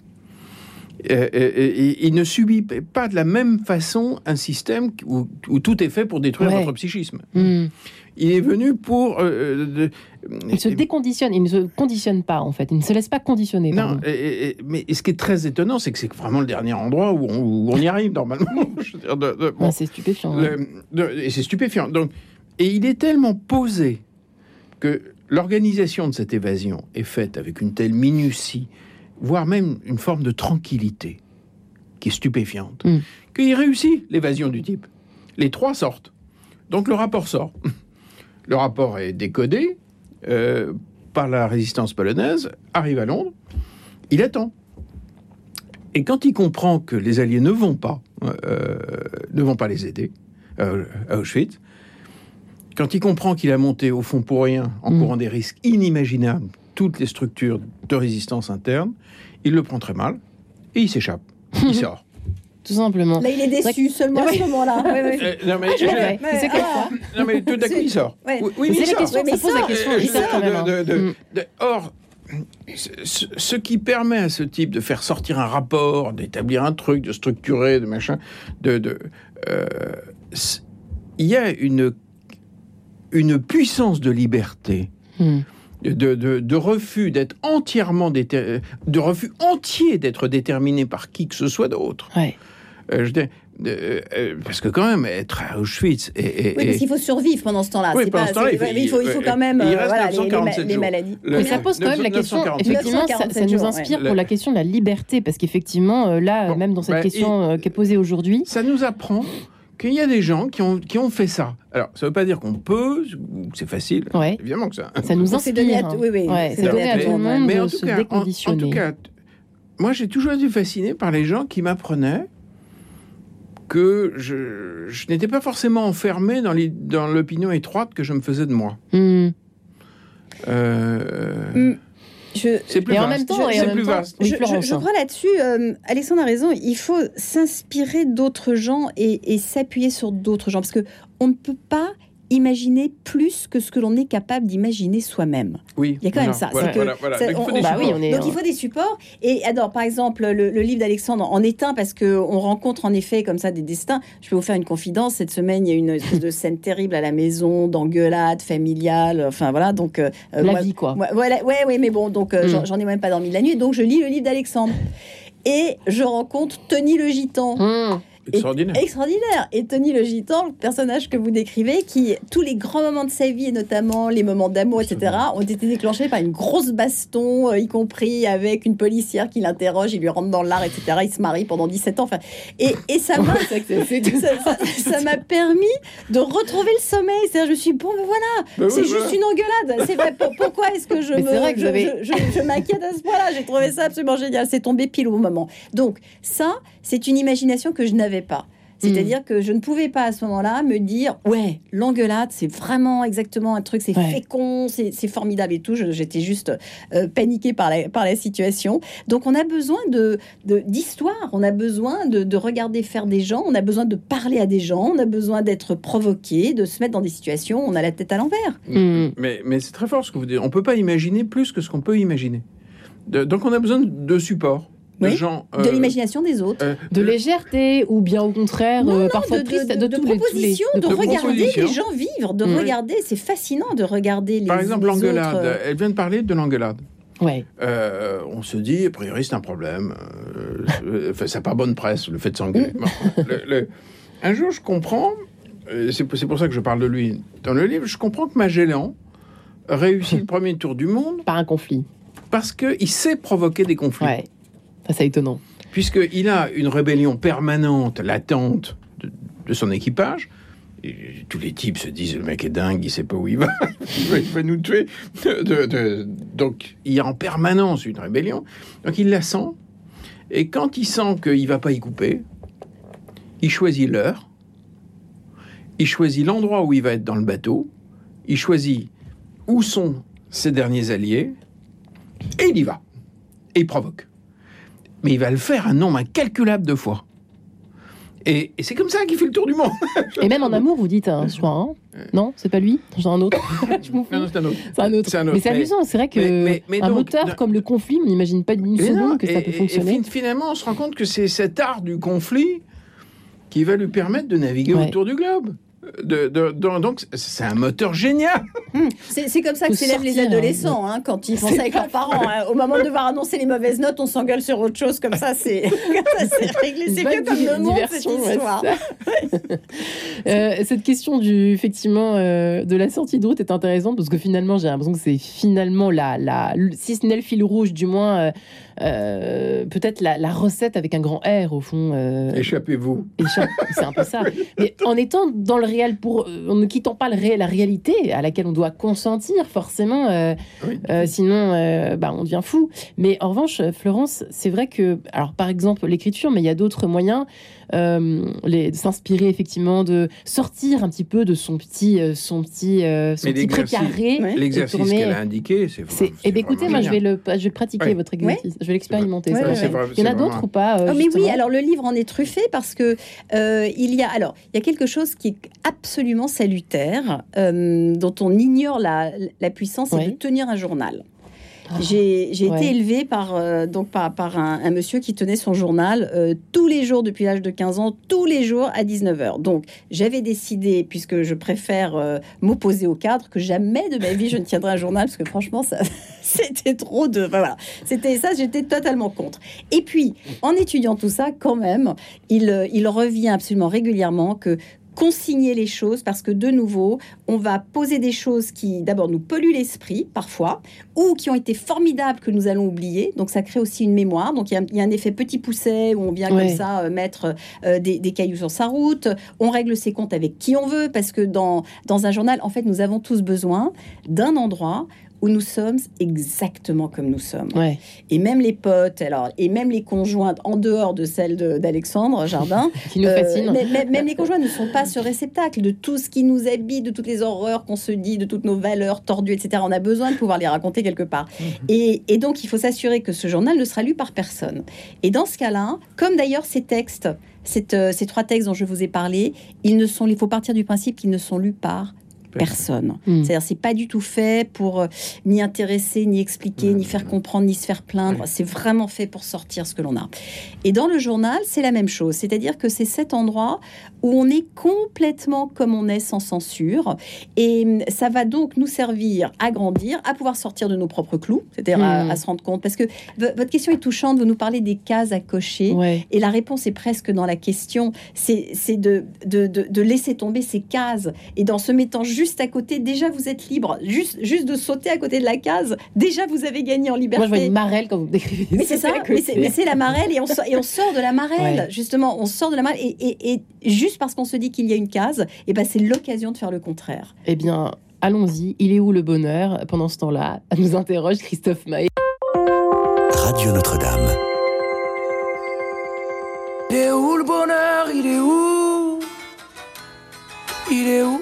Euh, euh, euh, il ne subit pas de la même façon un système où, où tout est fait pour détruire Ouais. votre psychisme. Hmm. Il est venu pour... euh, de- Il se déconditionne, il ne se conditionne pas en fait, il ne se laisse pas conditionner. Non, et- et- mais ce qui est très étonnant, c'est que c'est vraiment le dernier endroit où on, où on y arrive normalement. [laughs] Bon, Ah, c'est stupéfiant. ouais. le- de- et c'est stupéfiant. Donc, et il est tellement posé que l'organisation de cette évasion est faite avec une telle minutie, voire même une forme de tranquillité, qui est stupéfiante, Mm. qu'il réussit l'évasion du type. Les trois sortent. Donc le rapport sort. [laughs] Le rapport est décodé euh, par la résistance polonaise, arrive à Londres, il attend. Et quand il comprend que les Alliés ne vont pas, euh, ne vont pas les aider euh, à Auschwitz, quand il comprend qu'il a monté au fond pour rien, en Mm. courant des risques inimaginables, toutes les structures de résistance interne, il le prend très mal et il s'échappe. Il [laughs] sort. Tout simplement. Là, il est déçu seulement à ce moment-là. Euh, non, mais, ah. quoi non, mais tout d'un coup, il sort. Ouais. Oui, Mais il la sort. question, Ouais, mais ça il pose la question, Euh, il sort quand même. hein. de- de- Mm. de- or, ce, qui permet à ce type de faire sortir un rapport, d'établir un truc, de structurer, de machin, de, de, euh, il y a une une puissance de liberté, Hmm. De, de- de refus d'être entièrement déter- de refus entier d'être déterminé par qui que ce soit d'autre. Ouais. Euh, je dire, euh, euh, parce que quand même être à Auschwitz et, et- Oui, parce qu'il faut survivre pendant ce temps-là. Oui, pendant pas- ce temps-là, il faut- il faut, il faut quand même il euh, reste voilà, les- les, 947 les maladies. Le- Mais ça pose quand même la question, 947 effectivement, ça, 947 ça nous inspire ouais. pour la question de la liberté, parce qu'effectivement, euh, là, Bon, même dans cette bah, question euh, qui est posée aujourd'hui, ça nous apprend qu'il y a des gens qui ont, qui ont fait ça. Alors, ça ne veut pas dire qu'on peut, c'est facile. ouais, Évidemment que ça. ça nous inspire. donné à tout- oui, oui, Ouais, c'est donné à tout le monde, Mais de en tout, se cas, en, en déconditionner. tout cas, t- moi j'ai toujours été fasciné par les gens qui m'apprenaient que je, je n'étais pas forcément enfermé dans l'opinion étroite que je me faisais de moi. Hmm. Euh, Mm. Je, C'est plus vaste. temps, plus je hein. crois là-dessus, euh, Alexandre a raison, il faut s'inspirer d'autres gens et, et s'appuyer sur d'autres gens, parce que on ne peut pas imaginer plus que ce que l'on est capable d'imaginer soi-même. Oui. Il y a quand même ça, Voilà, c'est que voilà, voilà. ça- Donc, il faut on- des bah oui, supports. on est- Donc il faut des supports. Et alors, par exemple, le, le livre d'Alexandre en est un parce que on rencontre en effet comme ça des destins. Je peux vous faire une confidence. Cette semaine, il y a une espèce de scène terrible à la maison, d'engueulade familiale. Enfin voilà. Donc euh, La moi- vie, quoi. moi- voilà, ouais, ouais, mais bon, donc euh, Mm. j'en- ai même pas dormi de la nuit. Donc je lis le livre d'Alexandre. Et je rencontre Tony le Gitan. Hmm. Extraordinaire. Extraordinaire. Et Tony le Gitan, le personnage que vous décrivez, qui, tous les grands moments de sa vie, et notamment les moments d'amour, etc., ont été déclenchés par une grosse baston, euh, y compris avec une policière qui l'interroge, il lui rentre dans l'art, etc. Il se marie pendant 17 ans. Enfin, et, et ça m'a [laughs] [laughs] ça- m'a permis de retrouver le sommeil. C'est-à-dire, je me suis dit, bon, ben voilà, Ben oui, c'est voilà. juste une engueulade. C'est vrai, pour- pourquoi est-ce que je Mais me, c'est vrai que je, vous avez- je- je- je m'inquiète à ce point-là? J'ai trouvé ça absolument génial. C'est tombé pile au bon moment. Donc, ça, c'est une imagination que je n'avais pas. C'est-à-dire que je ne pouvais pas à ce moment-là me dire ouais l'engueulade c'est vraiment exactement un truc c'est Ouais. fécond c'est formidable et tout j'étais juste euh, paniquée par la par la situation donc on a besoin de d'histoire on a besoin de, de regarder faire des gens on a besoin de parler à des gens on a besoin d'être provoqué de se mettre dans des situations où on a la tête à l'envers Hmm. Mais, mais c'est très fort ce que vous dites. On peut pas imaginer plus que ce qu'on peut imaginer. De- donc on a besoin de support, de Oui, gens. de euh, l'imagination des autres euh, De légèreté ou bien au contraire, euh, parfois de, triste, de, de, de tous les- tous les- propositions, de, de regarder propositions. les gens vivre, de Mm. regarder, c'est fascinant de regarder les Par exemple, l'engueulade. autres, Elle vient de parler de l'engueulade. Ouais. Euh, on se dit, a priori, c'est un problème. Euh, enfin, ça n'a pas bonne presse, le fait de s'engueuler. Bon, le- le- Un jour, je comprends, c'est pour c'est pour ça que je parle de lui dans le livre, je comprends que Magellan réussit le premier tour du monde Par un conflit. parce qu'il sait provoquer des conflits. Ouais. Ça, c'est étonnant. Puisqu'il a une rébellion permanente, latente de, son équipage. Tous les types se disent, le mec est dingue, il sait pas où il va, [laughs] il va, nous tuer. De- donc, il y a en permanence une rébellion. Donc, il la sent. Et quand il sent qu'il va pas y couper, il choisit l'heure, il choisit l'endroit où il va être dans le bateau, il choisit où sont ses derniers alliés, et il y va. Et il provoque. Mais il va le faire un nombre incalculable de fois. Et, et c'est comme ça qu'il fait le tour du monde. [laughs] Et même en amour, vous dites, hein, je crois, hein non, c'est pas lui, j'ai un autre. [laughs] Je m'en fous. C'est un autre. C'est un autre. C'est un autre, Mais c'est amusant, c'est vrai que mais- mais- mais un donc, moteur comme le conflit, on n'imagine pas d'une non, seconde que ça et- peut et- et fonctionner. fin- finalement, on se rend compte que c'est cet art du conflit qui va lui permettre de naviguer Ouais. autour du globe. De, de- de- donc, c'est un moteur génial. C'est c'est comme ça que s'élèvent les sortir, adolescents hein, quand ils font ça avec leurs parents. hein. Au moment de devoir annoncer les mauvaises notes, on s'engueule sur autre chose comme ça, c'est [laughs] réglé. C'est bonne comme le monde cette ouais, histoire. [laughs] [laughs] Euh, cette question du effectivement euh, de la sortie de route est intéressante parce que finalement j'ai l'impression que c'est finalement la, la si ce n'est le fil rouge du moins euh, peut-être la, la recette avec un grand R au fond euh, Échappez-vous. échappe- c'est un peu ça [laughs] mais en étant dans le réel pour euh, en ne quittant pas le réel la réalité à laquelle on doit consentir forcément euh, Oui. euh, sinon euh, bah, on devient fou mais en revanche Florence c'est vrai que alors par exemple l'écriture mais il y a d'autres moyens euh, les- de s'inspirer effectivement de sortir un petit peu de son petit son petit son Mais petit précaré Ouais. L'exercice et qu'elle a indiqué, c'est c'est vraiment- eh ben, écoutez moi je vais le je vais pratiquer Ouais. votre exercice je vais l'expérimenter Ouais, ouais, il y en a d'autres ou pas euh, Ah, mais oui, alors le livre en est truffé parce que euh, il y a alors il y a quelque chose qui est absolument salutaire euh, dont on ignore la, la puissance, c'est de tenir un journal. Ah, J'ai ouais. été élevée par, euh, donc par, par un, un monsieur qui tenait son journal euh, tous les jours depuis l'âge de 15 ans, tous les jours à 19h. Donc j'avais décidé, puisque je préfère euh, m'opposer au cadre, que jamais de ma vie je ne tiendrai un journal, parce que franchement, ça, [laughs] c'était trop de... enfin, voilà, c'était ça, j'étais totalement contre. Et puis, en étudiant tout ça, quand même, il, il revient absolument régulièrement que consigner les choses parce que de nouveau, on va poser des choses qui d'abord nous polluent l'esprit parfois ou qui ont été formidables que nous allons oublier. Donc ça crée aussi une mémoire. Donc il y a, il y a un effet petit pousset où on vient Ouais. comme ça euh, mettre euh, des, des cailloux sur sa route. On règle ses comptes avec qui on veut parce que dans, dans un journal, en fait, nous avons tous besoin d'un endroit où nous sommes exactement comme nous sommes. ouais Et même les potes, alors, et même les conjointes, en dehors de celle d'Alexandre Jardin, [laughs] qui nous euh, fascine même les conjoints ne sont pas ce réceptacle de tout ce qui nous habite, de toutes les horreurs qu'on se dit, de toutes nos valeurs tordues, etc. On a besoin de pouvoir les raconter quelque part. Et, et donc, il faut s'assurer que ce journal ne sera lu par personne. Et dans ce cas-là, comme d'ailleurs ces textes, cette, euh, ces trois textes dont je vous ai parlé, ils ne sont, il faut partir du principe qu'ils ne sont lus par personne. Hmm. C'est-à-dire, c'est pas du tout fait pour euh, ni intéresser, ni expliquer, ni faire comprendre, ni se faire plaindre. C'est vraiment fait pour sortir ce que l'on a. Et dans le journal, c'est la même chose. C'est-à-dire que c'est cet endroit où on est complètement comme on est, sans censure. Et hum, ça va donc nous servir à grandir, à pouvoir sortir de nos propres clous, c'est-à-dire à, Hmm. à se rendre compte. Parce que votre question est touchante. Vous nous parlez des cases à cocher. ouais Et la réponse est presque dans la question. C'est c'est de, de, de, de laisser tomber ces cases. Et dans se mettant juste à côté, déjà vous êtes libre. Juste, juste de sauter à côté de la case, déjà vous avez gagné en liberté. moi je vois une marelle quand vous me décrivez Mais c'est ça, mais c'est, la marelle et on, sort, et on sort de la marelle. Ouais. Justement, on sort de la marelle et, et- et juste parce qu'on se dit qu'il y a une case, et ben c'est l'occasion de faire le contraire. Eh bien, allons-y. Il est où le bonheur? Pendant ce temps-là, nous interroge Christophe Maé. Radio Notre-Dame. Il est où le bonheur? Il est où? Il est où?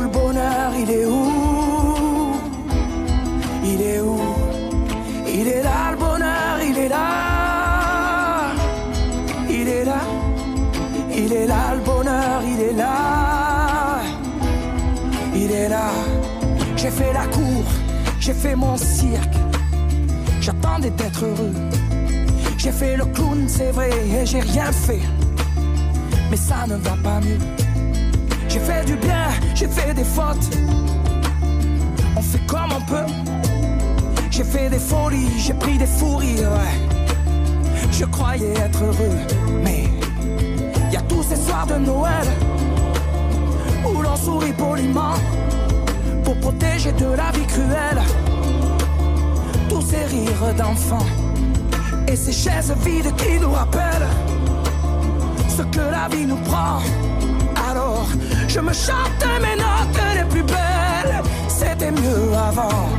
Il est où? Il est où? Il est là le bonheur, il est là. Il est là. Il est là le bonheur, il est là. Il est là. J'ai fait la cour, j'ai fait mon cirque. J'attendais d'être heureux. J'ai fait le clown, c'est vrai, et j'ai rien fait. Mais ça ne va pas mieux. J'ai fait du bien, j'ai fait des fautes. On fait comme on peut. J'ai fait des folies, j'ai pris des fous rires, ouais. Je croyais être heureux, mais y a tous ces soirs de Noël où l'on sourit poliment pour protéger de la vie cruelle tous ces rires d'enfants et ces chaises vides qui nous rappellent ce que la vie nous prend. Alors, je me chante mes plus belles, c'était mieux avant.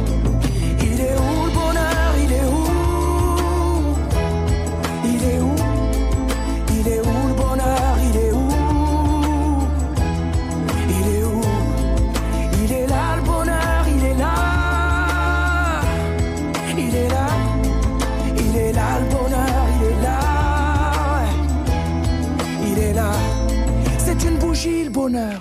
Il est où le bonheur Il est où Il est où Il est où le bonheur Il est où Il est où Il est là le bonheur, il est là. Il est là. Il est là le bonheur, il est là. Il est là. C'est une bougie le bonheur.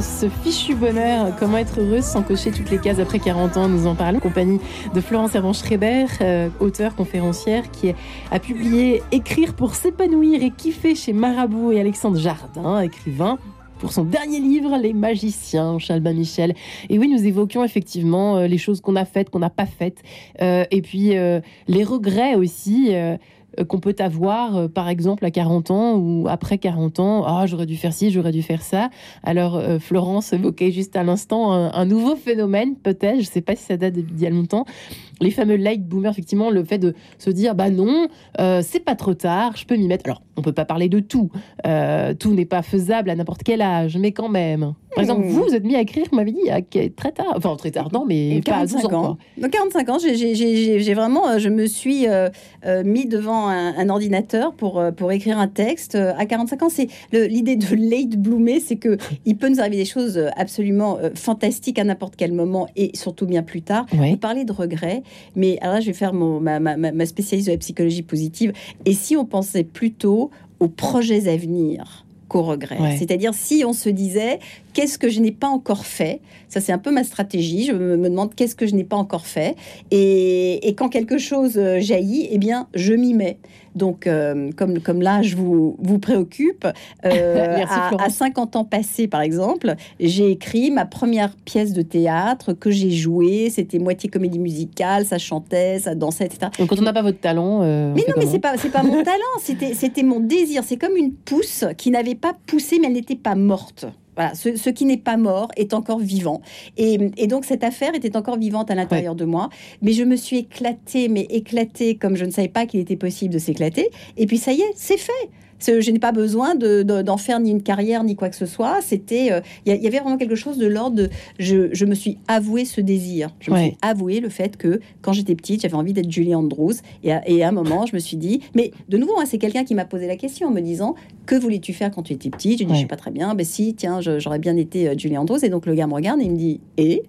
Ce, fichu bonheur Comment être heureuse sans cocher toutes les cases après 40 ans Nous en parlons en compagnie de Florence Hervan-Schreiber, euh, auteure, conférencière, qui a publié Écrire pour s'épanouir et kiffer chez Marabout et Alexandre Jardin, écrivain pour son dernier livre, Les Magiciens, chez Albin Michel. Et oui, nous évoquions effectivement euh, les choses qu'on a faites, qu'on n'a pas faites, euh, et puis les regrets aussi. Qu'on peut avoir, euh, par exemple, à 40 ans ou après 40 ans. Ah, j'aurais dû faire ci, j'aurais dû faire ça. Alors, euh, Florence évoquait juste à l'instant un, un nouveau phénomène, peut-être, je ne sais pas si ça date d'il y a longtemps, les fameux late boomers, effectivement, le fait de se dire, bah non, euh, c'est pas trop tard, je peux m'y mettre. Alors, on peut pas parler de tout. Euh, tout n'est pas faisable à n'importe quel âge, mais quand même. Par exemple, Mmh. vous, vous êtes mis à écrire, vous m'avez dit, à- très tard. Enfin, très tard, non, mais Et pas à 12 ans. 45 ans. quoi. Donc 45 ans, j'ai- vraiment, euh, je me suis euh, mis devant un, un ordinateur pour, pour écrire un texte. À 45 ans, c'est l'idée de late bloomer, c'est que il peut nous arriver des choses absolument fantastiques à n'importe quel moment et surtout bien plus tard. Ouais. Vous parlez de regrets, mais alors là, je vais faire mon, ma, ma, ma- spécialiste de la psychologie positive. Et si on pensait plutôt aux projets à venir qu'aux regrets Ouais. C'est-à-dire si on se disait qu'est-ce que je n'ai pas encore fait? Ça, c'est un peu ma stratégie. Je me, me demande qu'est-ce que je n'ai pas encore fait? Et, et quand quelque chose euh, jaillit, eh bien, je m'y mets. Donc, euh, comme, comme l'âge vous, vous préoccupe, euh, [laughs] Merci, à, à 50 ans passés, par exemple, j'ai écrit ma première pièce de théâtre que j'ai jouée. C'était moitié comédie musicale, ça chantait, ça dansait, etc. Donc, quand on n'a pas votre talent. euh, Mais non, mais c'est pas, c'est pas mon talent, c'était, c'était mon désir. C'est comme une pousse qui n'avait pas poussé, mais elle n'était pas morte. Voilà, ce, ce qui n'est pas mort est encore vivant. Et, et donc, cette affaire était encore vivante à l'intérieur de moi. Mais je me suis éclatée, mais éclatée comme je ne savais pas qu'il était possible de s'éclater. Et puis, ça y est, c'est fait. C'est- Je n'ai pas besoin de- de- d'en faire ni une carrière ni quoi que ce soit. C'était, euh, il y, avait vraiment quelque chose de l'ordre de, je, je me suis avoué ce désir. Je me suis avoué le fait que quand j'étais petite, j'avais envie d'être Julie Andrews. Et à, et à un moment, je me suis dit, mais de nouveau, hein, c'est quelqu'un qui m'a posé la question en me disant, que voulais-tu faire quand tu étais petite? J'ai dit, Ouais. je sais pas très bien. Ben si, tiens, je- j'aurais bien été euh, Julie Andrews. Et donc le gars me regarde et il me dit, et?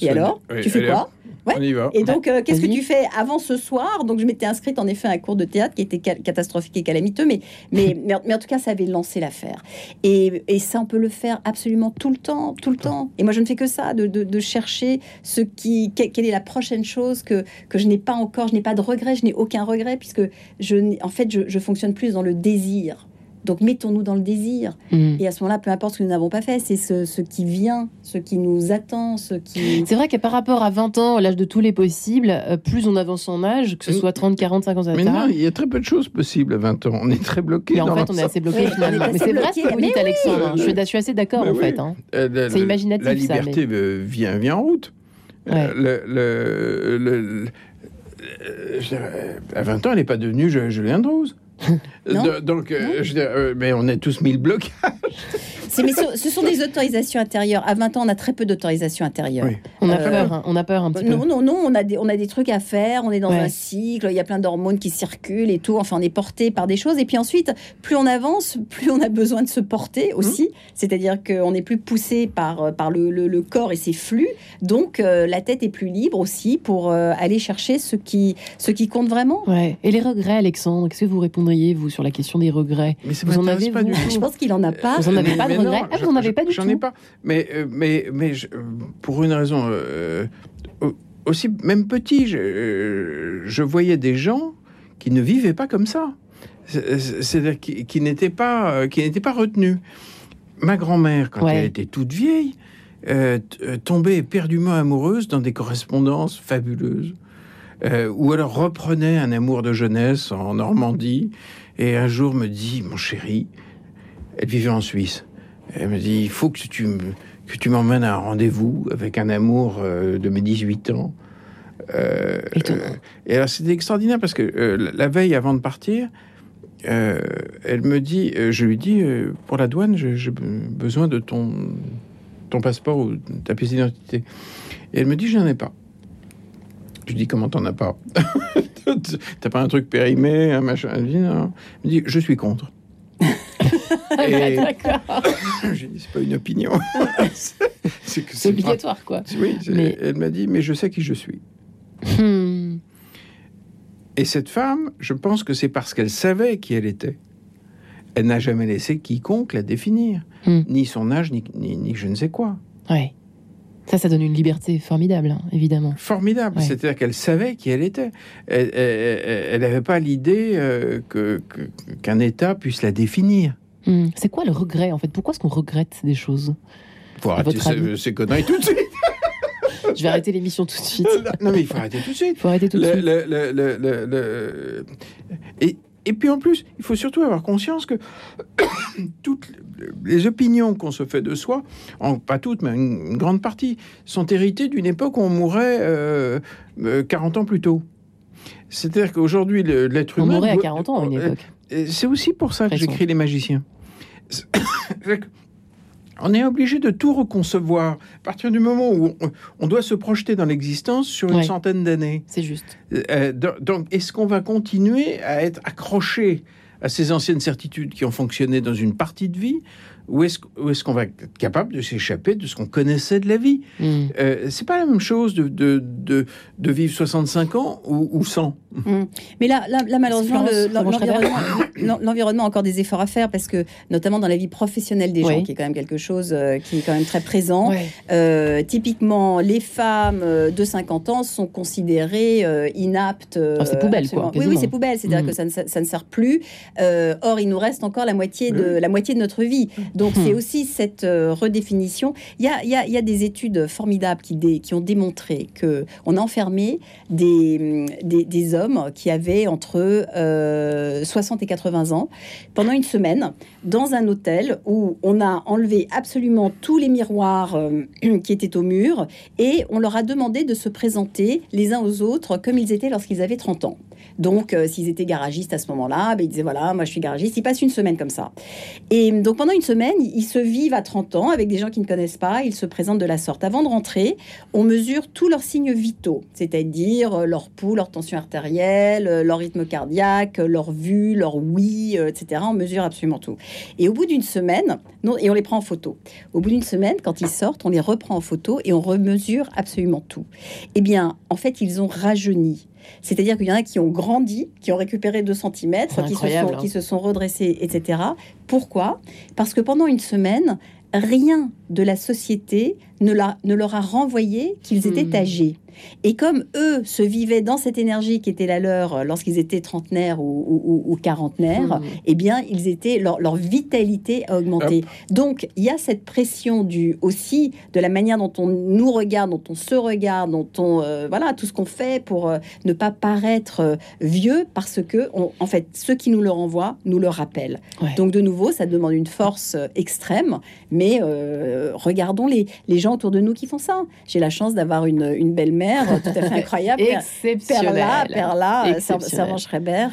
Et alors? Oui, Tu fais quoi? Ouais. On y va. et donc, euh, qu'est-ce que tu fais avant ce soir? Donc, je m'étais inscrite en effet à un cours de théâtre qui était ca- catastrophique et calamiteux, mais, mais, [laughs] mais, en- mais en tout cas, ça avait lancé l'affaire. Et, et ça, on peut le faire absolument tout le temps, tout le temps. Et moi, je ne fais que ça, de, de- de chercher ce qui, que- quelle est la prochaine chose que, que je n'ai pas encore. Je n'ai pas de regret, je n'ai aucun regret, puisque je, n'ai- en fait, je, je fonctionne plus dans le désir Donc mettons-nous dans le désir. Mm. Et à ce moment-là, peu importe ce que nous n'avons pas fait, c'est ce, ce qui vient, ce qui nous attend, ce qui... C'est vrai que par rapport à 20 ans, l'âge de tous les possibles, euh, plus on avance en âge, que ce soit 30, 40, 50, Mais etc. non, il y a très peu de choses possibles à 20 ans. On est très bloqué. Mais en dans fait, on est assez bloqué finalement. Mais c'est vrai ce que vous dites, Mais. Alexandre. hein. Je, suis, je suis assez d'accord Mais en oui. fait. hein. Euh, C'est imaginatif, La ça, liberté vient, vient en route. Ouais. Euh, Le, le- le- le- je dirais, à 20 ans, elle n'est pas devenue Ju- Julien Drouze. [laughs] Non. De- donc, euh, je dirais, euh, mais on est tous mis le bloc. C'est- mais ce, ce sont des autorisations intérieures. À 20 ans, on a très peu d'autorisations intérieures. Oui. On a Euh, peur, hein. on a peur un petit peu. Non, non, non, on a, des, on a des trucs à faire, on est dans Ouais. un cycle, il y a plein d'hormones qui circulent et tout, enfin on est porté par des choses. Et puis ensuite, plus on avance, plus on a besoin de se porter aussi, c'est-à-dire qu'on est plus poussé par, euh, par le, le- le corps et ses flux, donc euh, la tête est plus libre aussi pour euh, aller chercher ce qui, ce qui compte vraiment. Ouais. Et les regrets, Alexandre, qu'est-ce que vous répondriez, vous, sur la question des regrets Mais ça Vous en avez, pas vous du Je tout. pense qu'il en a pas. Vous en avez Mais- pas de non, regrets Ah, vous en j'en- avez pas du J'en ai pas. Mais, euh, mais, mais je- euh, pour une raison euh, au- aussi, même petit, je, euh, je voyais des gens qui ne vivaient pas comme ça. C'est- C'est-à-dire qui, qui n'étaient pas, euh, qui n'étaient pas retenus. Ma grand-mère, quand Ouais. elle était toute vieille, euh, t- euh, tombait éperdument amoureuse dans des correspondances fabuleuses. Euh, ou alors reprenait un amour de jeunesse en Normandie et un jour me dit mon chéri elle vivait en Suisse elle me dit il faut que tu que tu m'emmènes à un rendez-vous avec un amour euh, de mes 18 ans Euh, euh, et alors c'était extraordinaire parce que la- veille avant de partir elle me dit je lui dis pour la douane j'ai j'ai besoin de ton ton passeport ou ta pièce d'identité et elle me dit je n'en ai pas je dis comment t'en as pas [laughs] T'as pas un truc périmé, un machin Elle me dit je suis contre. [laughs] Et [laughs] j'ai dit c'est pas une opinion. c'est c'est que C'est pas- obligatoire, quoi. Oui, Mais- elle m'a dit mais je sais qui je suis. Hmm. Et cette femme, je pense que c'est parce qu'elle savait qui elle était. Elle n'a jamais laissé quiconque la définir, Hmm. ni son âge, ni, ni, ni je ne sais quoi. Ouais. Ça, ça donne une liberté formidable, hein, évidemment. Formidable, Ouais. c'est-à-dire qu'elle savait qui elle était. Elle n'avait pas l'idée euh, que- que- qu'un État puisse la définir. Hmm. C'est quoi le regret, en fait? Pourquoi est-ce qu'on regrette des choses? Faut arrêter ces, conneries tout de suite. [laughs] Je vais arrêter l'émission tout de suite. non, mais il faut arrêter tout de suite. Il faut arrêter tout de Le- suite. le- le- Et, et puis en plus, il faut surtout avoir conscience que [coughs] toutes les opinions qu'on se fait de soi, en, pas toutes, mais une, une grande partie, sont héritées d'une époque où on mourait euh, euh, 40 ans plus tôt. C'est-à-dire qu'aujourd'hui, l'être On humain... mourait à doit- 40 ans à une euh, époque. C'est aussi pour ça que j'écris Les Magiciens. [coughs] On est obligé de tout reconcevoir. À partir du moment où on, doit se projeter dans l'existence sur une Ouais. centaine d'années. C'est juste. Euh, do- donc, est-ce qu'on va continuer à être accroché à ces anciennes certitudes qui ont fonctionné dans une partie de vie ou est-ce qu'on va être capable de s'échapper de ce qu'on connaissait de la vie Hmm. euh, C'est pas la même chose de, de, de, de vivre 65 ans ou, ou 100. Mm. Mais là, là, là, malheureusement, le- l'environnement l'en- l'environnement a encore des efforts à faire parce que, notamment dans la vie professionnelle des gens, Oui. qui est quand même quelque chose euh, qui est quand même très présent. Euh, typiquement, les femmes euh, de 50 ans sont considérées euh, inaptes. euh, Ah, c'est poubelle, quoi, absolument. Oui, oui, c'est poubelle. C'est-à-dire Mm. que ça ne, ça ne sert plus. Euh, or, il nous reste encore la moitié de, la moitié de notre vie. Donc, Mm. c'est aussi cette euh, redéfinition. Il y a, il y a- il y a des études formidables qui, dé- qui ont démontré que on a enfermé des, des, des hommes qui avaient entre euh, 60 et 80 ans pendant une semaine dans un hôtel où on a enlevé absolument tous les miroirs euh, [clears throat] qui étaient au mur et on leur a demandé de se présenter les uns aux autres comme ils étaient lorsqu'ils avaient 30 ans. Donc, euh, s'ils étaient garagistes à ce moment-là, ben, ils disaient voilà, moi je suis garagiste. Ils passent une semaine comme ça. Et donc, pendant une semaine, ils se vivent à 30 ans avec des gens qu'ils ne connaissent pas. Ils se présentent de la sorte. Avant de rentrer, on mesure tous leurs signes vitaux, c'est-à-dire euh, leur pouls, leur tension artérielle, leur rythme cardiaque, leur vue, leur oui, etc. On mesure absolument tout. Et au bout d'une semaine, non, et on les prend en photo. Au bout d'une semaine, quand ils sortent, on les reprend en photo et on remesure absolument tout. Eh bien, en fait, ils ont rajeuni. C'est-à-dire qu'il y en a qui ont grandi, qui ont récupéré 2 cm, C'est qui se, incroyable, sont, hein. qui se sont redressés, etc. Pourquoi? Parce que pendant une semaine, rien de la société ne, la- ne leur a renvoyé qu'ils étaient Hmm. âgés. Et comme eux se vivaient dans cette énergie qui était la leur euh, lorsqu'ils étaient trentenaires ou, ou- quarantenaires, Hmm. eh bien, ils étaient leur, leur vitalité a augmenté. Donc, il y a cette pression du aussi de la manière dont on nous regarde, dont on se regarde, dont on euh, voilà tout ce qu'on fait pour euh, ne pas paraître euh, vieux, parce que on- en fait, ceux qui nous le renvoient nous le rappellent. Ouais. Donc, de nouveau, ça demande une force extrême, mais euh, regardons les, les gens autour de nous qui font ça. J'ai la chance d'avoir une, une belle-mère euh, tout à fait [laughs] incroyable. Perla, Perla, euh, Exceptionnel. Servan Schreiber,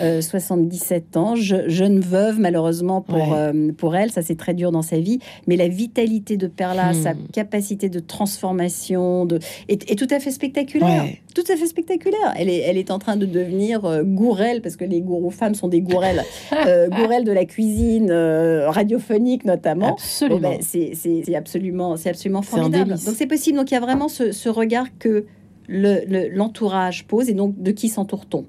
euh, 77 ans, je- jeune veuve malheureusement pour, Ouais. euh, pour elle, ça c'est très dur dans sa vie, mais la vitalité de Perla, Hmm. sa capacité de transformation de, est, est tout à fait spectaculaire. Ouais. Tout à fait spectaculaire. Elle est, elle est en train de devenir euh, gourelle, parce que les gourous femmes sont des gourelles, euh, [laughs] gourelles de la cuisine euh, radiophonique notamment. Absolument. Bon, ben, c'est c'est- c'est absolument, c'est absolument formidable. Donc c'est possible. Donc il y a vraiment ce, ce regard que le- le- l'entourage pose et donc de qui s'entoure-t-on?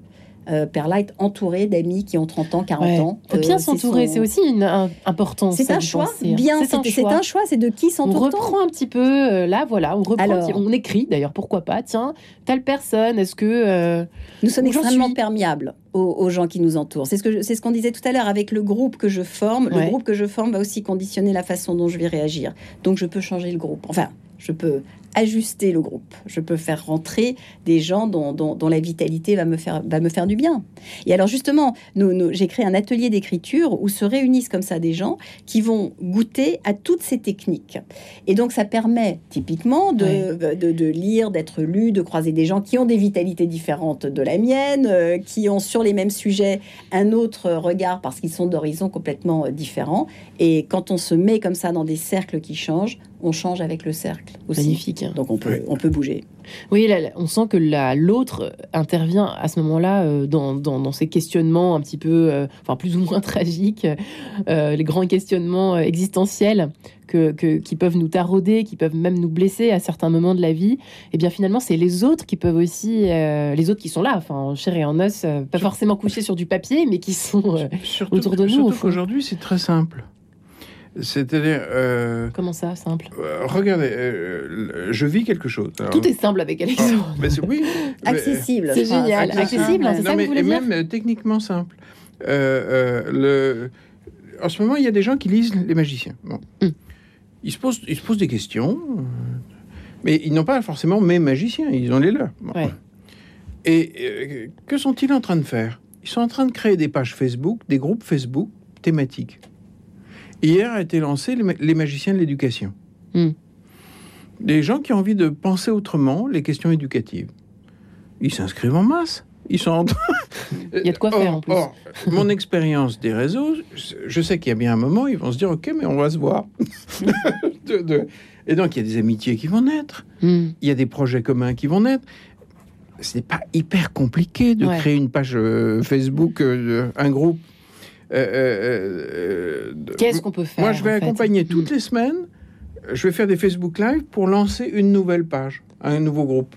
Euh, Perla est entourée d'amis qui ont 30 ans, 40 Ouais. ans. Faut bien Euh, s'entourer, son- c'est aussi une, un- important. C'est un choix. Bien, c'est un choix. C'est de qui On s'entoure-t-on reprend un petit peu, euh, là, voilà, on reprend, Alors. on écrit d'ailleurs, pourquoi pas, tiens, telle personne, est-ce que. euh, Nous sommes extrêmement suis. perméables aux, aux gens qui nous entourent. C'est ce c'est ce qu'on disait tout à l'heure avec le groupe que je forme. Ouais. Le groupe que je forme va aussi conditionner la façon dont je vais réagir. Donc je peux changer le groupe. Enfin, je peux ajuster le groupe. Je peux faire rentrer des gens dont, dont- dont la vitalité va me faire va me faire du bien. Et alors justement, nous, nous- j'ai créé un atelier d'écriture où se réunissent comme ça des gens qui vont goûter à toutes ces techniques. Et donc ça permet typiquement de, de, de lire, d'être lu, de croiser des gens qui ont des vitalités différentes de la mienne, euh, qui ont sur les mêmes sujets un autre regard parce qu'ils sont d'horizons complètement euh, différents. Et quand on se met comme ça dans des cercles qui changent, on change avec le cercle aussi. Magnifique. Donc on peut, Oui. on peut bouger. Oui, là, là, on sent que la- l'autre intervient à ce moment-là euh, dans, dans- dans ces questionnements un petit peu, euh, enfin plus ou moins [laughs] tragiques, euh, les grands questionnements existentiels que, que- qui peuvent nous tarauder, qui peuvent même nous blesser à certains moments de la vie. Et bien finalement, c'est les autres qui peuvent aussi, euh, les autres qui sont là, enfin en chair et en os, euh, pas forcément couchés sur du papier, mais qui sont euh, Surtout, autour de nous, surtout qu'aujourd'hui, c'est très simple. C'est-à-dire, euh, comment ça, simple? euh, regardez, euh, je vis quelque chose. Alors- Tout est simple avec Alexandre. mais c'est- oui, Accessible. C'est génial. Accessible, hein, c'est Non, ça que mais- vous voulez et dire même euh, techniquement simple. Euh, euh, le... En ce moment, il y a des gens qui lisent les magiciens. Bon. Mm. Ils, se posent, ils se posent des questions, mais ils n'ont pas forcément mes magiciens, ils ont les leurs. Bon. Ouais. Et euh, que sont-ils en train de faire? Ils sont en train de créer des pages Facebook, des groupes Facebook thématiques. Hier a été lancé les, ma- les magiciens de l'éducation. Mm. Des gens qui ont envie de penser autrement les questions éducatives. Ils s'inscrivent en masse. Ils sont en train- Il y a de quoi faire, en plus. or, mon expérience des réseaux, je- sais qu'il y a bien un moment, ils vont se dire Ok, mais on va se voir. [laughs] De- de- Et donc, il y a des amitiés qui vont naître. Hmm. Il y a des projets communs qui vont naître. C'est pas hyper compliqué de Ouais. créer une page euh, Facebook, euh, un groupe. Euh, euh, euh, Qu'est-ce qu'on peut faire Moi, je vais fait accompagner [clears throat] toutes les semaines. Je vais faire des Facebook Live pour lancer une nouvelle page, un nouveau groupe.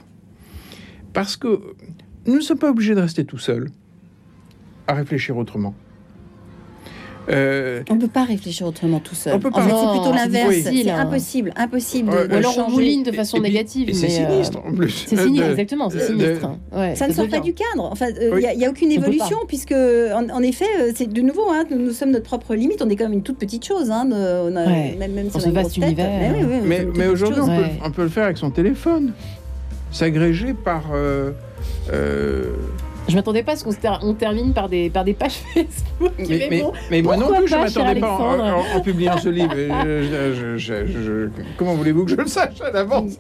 Parce que nous ne sommes pas obligés de rester tout seuls à réfléchir autrement. Euh, On ne peut pas réfléchir autrement tout seul. On peut En pas. fait, c'est plutôt l'inverse. C'est hein. impossible, impossible de, Ouais, de alors on changer. mouline de façon et puis- négative. et c'est mais, euh, sinistre en plus. [laughs] C'est sinistre, De- exactement, c'est sinistre. Ouais, Ça ne sort pas du cadre. Enfin, il Oui. n'y a, aucune évolution puisque, en, en effet, euh, c'est de nouveau, hein, nous, nous sommes notre propre limite. On est quand même une toute petite chose. Hein, on a- Ouais. même, même si on a une tête. univers. Mais, oui, aujourd'hui, on, peut- Ouais. on peut le faire avec son téléphone. S'agréger par. euh, euh, Je m'attendais pas à ce qu'on ter- termine par des, par des pages [laughs] Facebook. mais, Mais, mais- bon, mais moi non plus, je pas, m'attendais pas en, en- en publiant ce livre. Je- je- je- je- je- comment voulez-vous que je le sache à l'avance?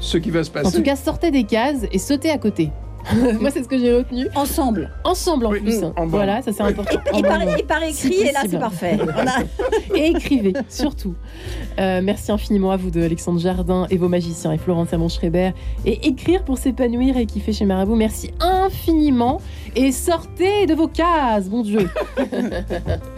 Ce qui va se passer en tout cas, sortez des cases et sautez à côté. [laughs] Moi, c'est ce que j'ai retenu. Ensemble. Ensemble en Oui, plus. en bande. voilà, ça c'est important. Et par, et par écrit, et là, c'est parfait. On a- [laughs] et écrivez, surtout. Euh, merci infiniment à vous deux, Alexandre Jardin et vos magiciens et Florence Hermann Schreiber. Et écrire pour s'épanouir et kiffer chez Marabout. Merci infiniment. Et sortez de vos cases, bon Dieu. [laughs]